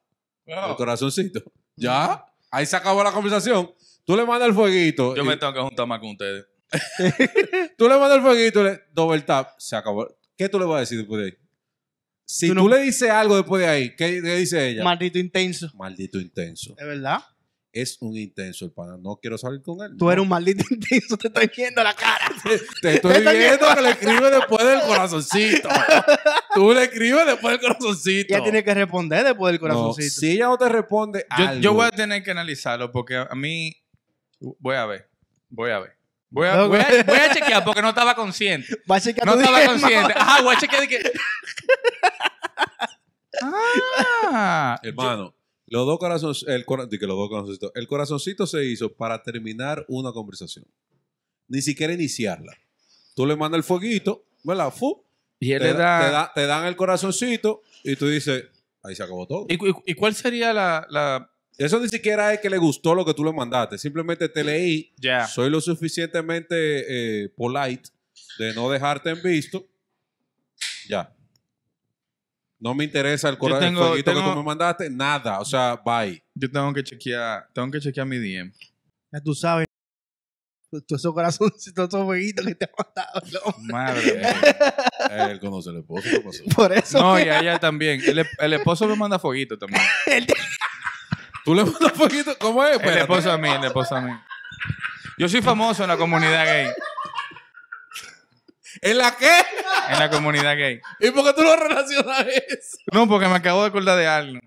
El corazoncito. ¿Ya? Ahí se acabó la conversación. Tú le mandas el fueguito. Yo y- me tengo que juntar más con ustedes. Tú le mandas el fueguito y le double tap. Se acabó. ¿Qué tú le vas a decir después de ahí? Si Tú tú, no- le dices algo después de ahí, ¿qué, qué dice ella? maldito intenso. Maldito intenso. Es verdad. Es un intenso el pana. No quiero salir con él. Tú No. eres un maldito intenso, te estoy viendo la cara. Te estoy viendo que le escribe después del corazoncito. Tú le escribes después del corazoncito. Ella tiene que responder después del No, corazoncito. si ella no te responde Yo, algo, yo voy a tener que analizarlo porque a mí. Voy a ver. Voy a ver. Voy a, voy a- voy a chequear porque no estaba consciente. Va a chequear No estaba diezmo. consciente. Ajá, voy a chequear de que. Ah, Hermano, los dos corazones, el, que los dos corazoncitos, el corazoncito se hizo para terminar una conversación. Ni siquiera iniciarla. Tú le mandas el fueguito, ¿verdad? Fu, y él te, le da- te da- te dan el corazoncito y tú dices, ahí se acabó todo. ¿Y, cu- y cuál sería la, la- Eso ni siquiera es que le gustó lo que tú le mandaste. Simplemente te leí, Ya. soy lo suficientemente eh, polite de no dejarte en visto. Ya. No me interesa el, cora- el tengo- fueguito que tú me mandaste, nada. O sea, bye. Yo tengo que chequear, tengo que chequear mi DM. Ya tú sabes. Todos esos corazoncitos, esos jueguitos que te han mandado. Madre mía. Él conoce al esposo. ¿qué pasó? Por eso. No, y a ella también. El, el esposo me manda fueguito también. ¿Tú le mandas fueguito? ¿Cómo es? El Espérate. esposo a mí, el esposo a mí. Yo soy famoso en la comunidad gay. ¿En la qué? En la comunidad gay. ¿Y por qué tú lo relacionas a eso? No, porque me acabo de acordar de algo.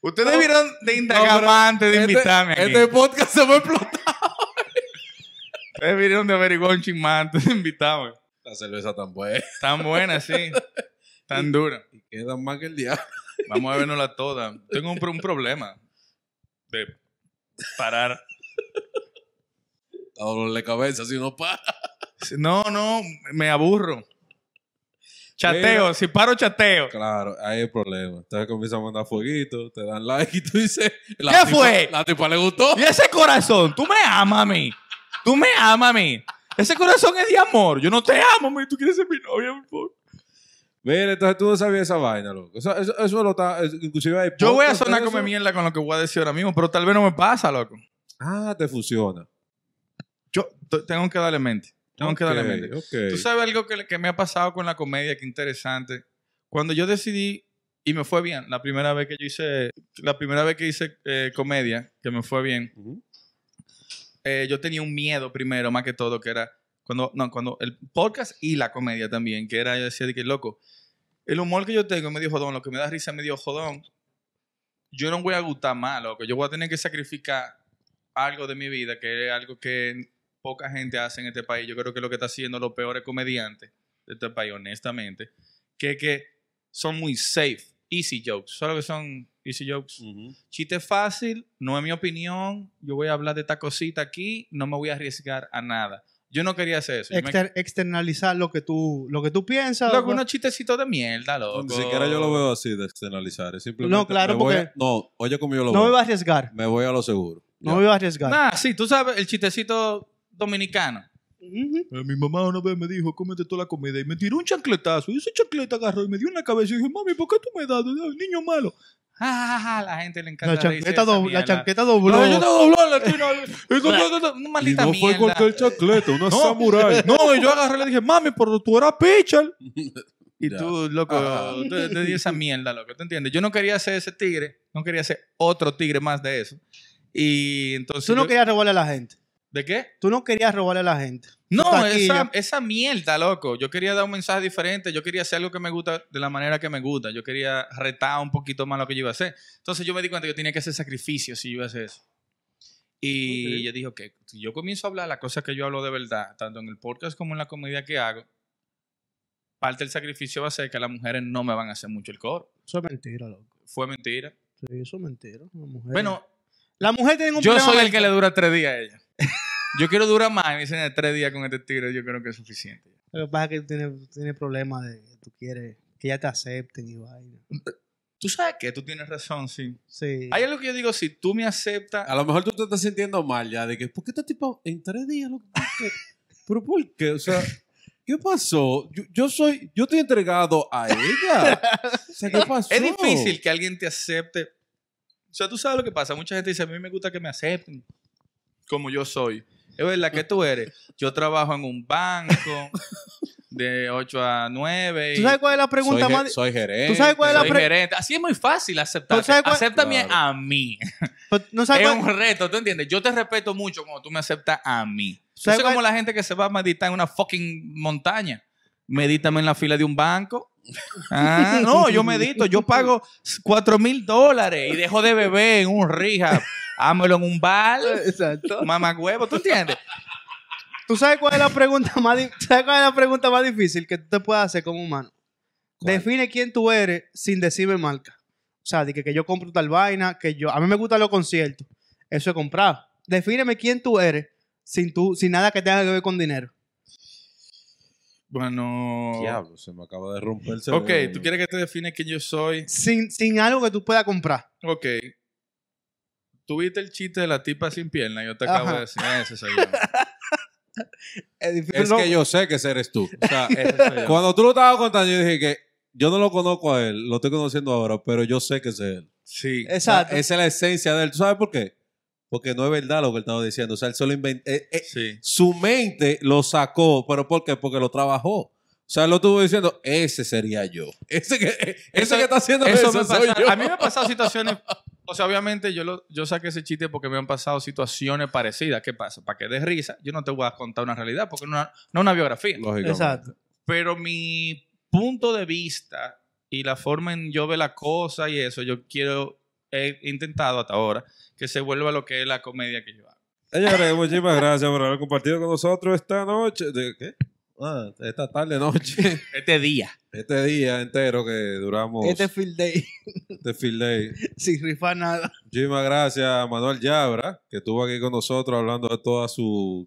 Ustedes vieron de indagar pero antes de Este- invitarme aquí. Este podcast se va a explotar. Ustedes vieron de averiguar un chismán antes de invitarme. La cerveza tan buena. Tan buena, sí. Tan dura. Y quedan más que el diablo. Vamos a vernosla toda. Tengo un, un problema de parar. A dolor de cabeza si no para. No, no, me aburro. Chateo, Mira. si paro chateo. Claro, ahí hay el problema. Entonces comienzan a mandar fueguitos, te dan like y tú dices... ¿Qué tipa- fue? La tipa le gustó. Y ese corazón, tú me amas a mí. Tú me amas a mí. Ese corazón es de amor. Yo no te amo, mí. Tú quieres ser mi novia, por favor. Mira, entonces tú no sabías esa vaina, loco. Eso, eso, eso lo está... es- Inclusive hay Yo voy a sonar como mierda con lo que voy a decir ahora mismo, pero tal vez no me pasa, loco. Ah, te funciona. Yo tengo que darle mente. Tengo que darle mente. ok. Tú sabes algo que, que me ha pasado con la comedia, que interesante. Cuando yo decidí, y me fue bien, la primera vez que yo hice, la primera vez que hice eh, comedia, que me fue bien, eh, yo tenía un miedo primero, más que todo, que era cuando, no, cuando el podcast y la comedia también, que era, yo decía de que, loco, el humor que yo tengo es medio jodón, lo que me da risa es medio jodón, yo no voy a gustar más, loco, yo voy a tener que sacrificar algo de mi vida, que es algo que poca gente hace en este país, yo creo que lo que está haciendo los peores comediantes de este país, honestamente, que, que son muy safe, easy jokes, solo que son easy jokes. Ujú. Chiste fácil, no es mi opinión. Yo voy a hablar de esta cosita aquí, no me voy a arriesgar a nada. Yo no quería hacer eso. Yo me- Exter- externalizar lo que tú, lo que tú piensas. Loco, ¿no? unos chistecitos de mierda, loco. Ni siquiera yo lo veo así de externalizar. es Simplemente No, claro, me porque- a- no, oye como yo lo No me veo. voy a arriesgar. Me voy a lo seguro. No Ya. me voy a arriesgar. Nah, sí, tú sabes, el chistecito dominicano. Eh, Mi mamá una vez me dijo, cómete toda la comida. Y me tiró un chancletazo. Y ese chancleta agarró y me dio en la cabeza. Y dije, mami, ¿por qué tú me das? Niño malo. Ja, la gente le encanta La chanqueta dobló. La chanqueta dobló, la. Una maldita Y no fue mierda. cualquier chacleta, una No, samurai. No, y yo agarré y le dije, mami, pero tú eras pitcher. Y Ya. tú, loco, te, te di esa mierda, loco. ¿Te entiendes? Yo no quería ser ese tigre. No quería ser otro tigre más de eso. Y entonces. Tú no yo- querías robarle a la gente. ¿De qué? Tú no querías robarle a la gente. No, esa, esa mierda, loco. Yo quería dar un mensaje diferente. Yo quería hacer algo que me gusta de la manera que me gusta. Yo quería retar un poquito más lo que yo iba a hacer. Entonces yo me di cuenta que yo tenía que hacer sacrificios si yo iba a hacer eso. Y Ok. yo dije, ok, si yo comienzo a hablar las cosas que yo hablo de verdad, tanto en el podcast como en la comedia que hago, parte del sacrificio va a ser que las mujeres no me van a hacer mucho el coro. Eso es mentira, loco. Fue mentira. Sí, eso es mentira. La mujer, Bueno, la mujer tiene un yo soy el que le dura tres días a ella. Yo quiero durar más. y Me dicen tres días con este tigre. Yo creo que es suficiente. Lo que pasa es que tú tienes, tienes problemas de que tú quieres que ya te acepten y vaina. Tú sabes que tú tienes razón, sí. Sí. Hay algo que yo digo, si tú me aceptas, A lo mejor tú te estás sintiendo mal ya, de que, ¿por qué este tipo en tres días? ¿Por qué? ¿Pero por qué? O sea, ¿qué pasó? Yo, yo soy, yo estoy entregado a ella. O sea, ¿qué pasó? es difícil que alguien te acepte. O sea, tú sabes lo que pasa. Mucha gente dice, a mí me gusta que me acepten como yo soy. Es verdad que tú eres. Yo trabajo en un banco de 8 a 9. ¿Tú sabes cuál es la pregunta soy, más? soy gerente. ¿Tú sabes cuál es la soy gerente. Así es muy fácil aceptar. ¿Tú sabes cuál- Acéptame Claro. a mí. Pues, ¿No sabes Es cuál- un reto, ¿tú entiendes? Yo te respeto mucho cuando tú me aceptas a mí. Eso ¿Sabes es como la gente que se va a meditar en una fucking montaña. Medítame en la fila de un banco. Ah, no, yo medito. Yo pago 4 mil dólares y dejo de beber en un rehab. Hámelo en un bar. Exacto. Mamá huevo, ¿tú entiendes? ¿Tú sabes cuál es la pregunta más, ¿sabes cuál es la pregunta más difícil que tú te puedes hacer como humano? ¿Cuál? Define quién tú eres sin decirme marca. O sea, de que, que yo compro tal vaina, que yo... A mí me gustan los conciertos. Eso es comprar. Defíneme quién tú eres sin, tú, sin nada que tenga que ver con dinero. Bueno. Diablo, se me acaba de romper el Ok, cerebro. ¿tú quieres que te define quién yo soy? Sin, sin algo que tú puedas comprar. Ok. ¿Tuviste el chiste de la tipa sin pierna? Yo te acabo Ajá. de decir, ese soy yo. Es, que yo sé que ese eres tú. O sea, Ese soy yo. cuando tú lo estabas contando, yo dije que yo no lo conozco a él, lo estoy conociendo ahora, pero yo sé que ese es él. Sí. O sea, Exacto. esa es la esencia de él. ¿Tú sabes por qué? Porque no es verdad lo que él estaba diciendo. O sea, él solo inventó. Sí. su mente lo sacó, pero ¿por qué? Porque lo trabajó. O sea, él lo estuvo diciendo, ese sería yo. Ese que, ese Eso- que está haciendo Eso eso, me soy pasa- yo. A mí me han pasado situaciones. O sea, obviamente yo, lo, yo saqué ese chiste porque me han pasado situaciones parecidas. ¿Qué pasa? Para que des risa, yo no te voy a contar una realidad porque no, es una- no es una biografía. Exacto. Pero mi punto de vista y la forma en yo veo la cosa y eso, yo quiero, he intentado hasta ahora que se vuelva lo que es la comedia que yo hago. Señores, muchísimas gracias por haber compartido con nosotros esta noche. ¿De qué? Ah, esta tarde, noche. Este día. Este día entero que duramos Este este, field day. field day. sin rifar nada. Muchísimas gracias a Manuel Yabra, que estuvo aquí con nosotros hablando de todas sus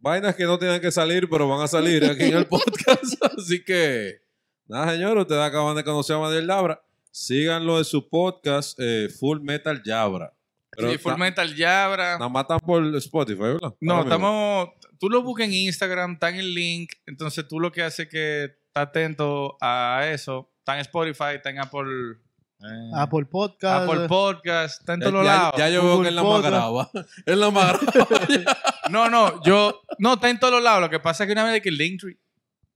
vainas que no tienen que salir, pero van a salir aquí en el podcast. Así que, nada, señores, ustedes acaban de conocer a Manuel Yabra. Síganlo en su podcast, eh, Full Metal Yabra. Pero Sí, Full Metal Yabra. Nada más están por Spotify, ¿verdad? No, estamos. Tú lo buscas en Instagram, está en el link. Entonces tú lo que haces es que está atento a eso. Está en Spotify, está en Apple. eh, Apple Podcast. Apple Podcast, está en Ya, todos ya- lados. ya yo veo que él la más graba. Él la más graba. No, no, yo. No, está en todos los lados. Lo que pasa es que una vez de que el Linktree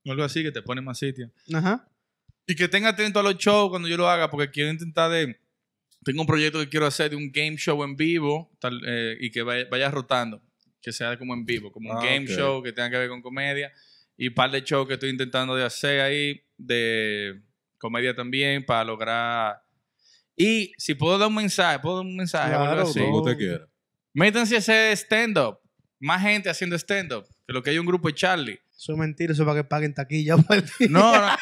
o algo así que te pone más sitio. Ajá. Y que tenga atento a los shows cuando yo lo haga, porque quiero intentar de. Tengo un proyecto que quiero hacer de un game show en vivo tal, eh, y que vaya, vaya rotando. Que sea como en vivo, como un Ah, game ok. show que tenga que ver con comedia. Y un par de shows que estoy intentando de hacer ahí, de comedia también, para lograr. Y si puedo dar un mensaje, puedo dar un mensaje o algo Claro, así. Como usted quiera. Métanse a hacer stand-up. Más gente haciendo stand-up. Que lo que hay un grupo de Charlie. Eso es mentira, eso es para que paguen taquilla. No, no.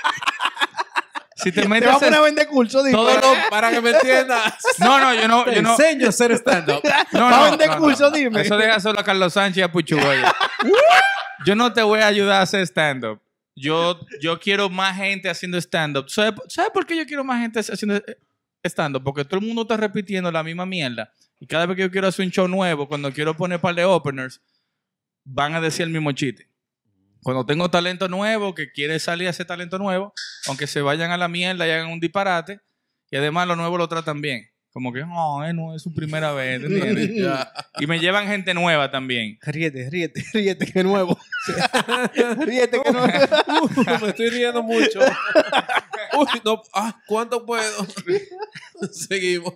Si te Te metes va a a vender curso, dime. Todo lo- Para que me entiendas. No, no, yo no... Te Yo no enseño a hacer stand-up. no, Va a no, vender no, curso, no. dime. Eso deja solo a Carlos Sánchez y a Puchugoya. yo no te voy a ayudar a hacer stand-up. Yo, yo quiero más gente haciendo stand-up. ¿Sabes sabe por qué yo quiero más gente haciendo stand-up? Porque todo el mundo está repitiendo la misma mierda. Y cada vez que yo quiero hacer un show nuevo, cuando quiero poner un par de openers, van a decir el mismo chiste. Cuando tengo talento nuevo, que quiere salir a hacer talento nuevo, aunque se vayan a la mierda y hagan un disparate, y además los nuevos lo tratan bien. Como que, no, eh, no es su primera vez, ¿entiendes? Y me llevan gente nueva también. Ríete, ríete, ríete, que nuevo. ríete, que nuevo. Uh, me estoy riendo mucho. Uy, no, ah, ¿cuánto puedo? Seguimos.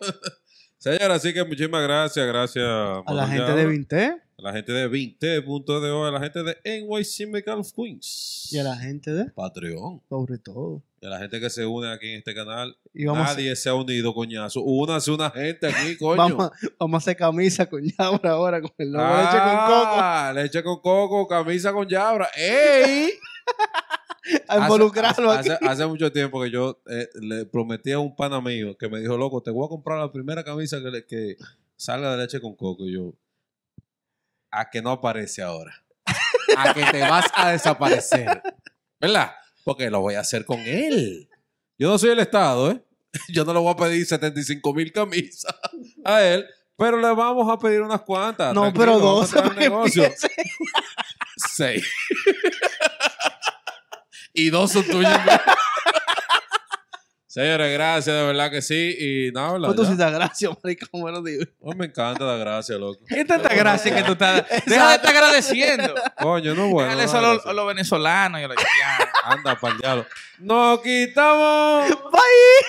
Señora, así que muchísimas gracias, gracias A la gente de Vinte a la gente de 20.de, a la gente de NYC Medical of Queens, y a la gente de, Patreon, sobre todo. y a la gente que se une aquí en este canal. Y vamos, a, Nadie se ha unido, coñazo. Únase una gente aquí, coño. vamos, a- vamos a hacer camisa con Yabra ahora con el logo de leche con coco. Ah, Leche con coco, camisa con yabra. ¡Ey! A involucrarlo hace, hace mucho tiempo que yo eh, le prometí a un pana mío que me dijo, loco, te voy a comprar la primera camisa que, le- que salga de leche con coco. Y yo, a que no aparece ahora. A que te vas a desaparecer. ¿Verdad? Porque lo voy a hacer con él. Yo no soy el Estado, ¿eh? Yo no le voy a pedir 75 mil camisas a él, pero le vamos a pedir unas cuantas. No, Tranquilo, pero vamos dos. a negocio. empiece. Seis. y dos son tuyos. Señores, gracias, de verdad que sí. Y nada, tú Ya. sí das gracias, marico, lo digo. Oh, me encanta la gracia, loco. ¿Qué tanta gracia que tú estás? Deja de estar agradeciendo. Coño, no bueno. Déjale no, eso a los, gracias. venezolanos y a los haitianos. Anda, pa'l diablo. ¡Nos quitamos! Bye.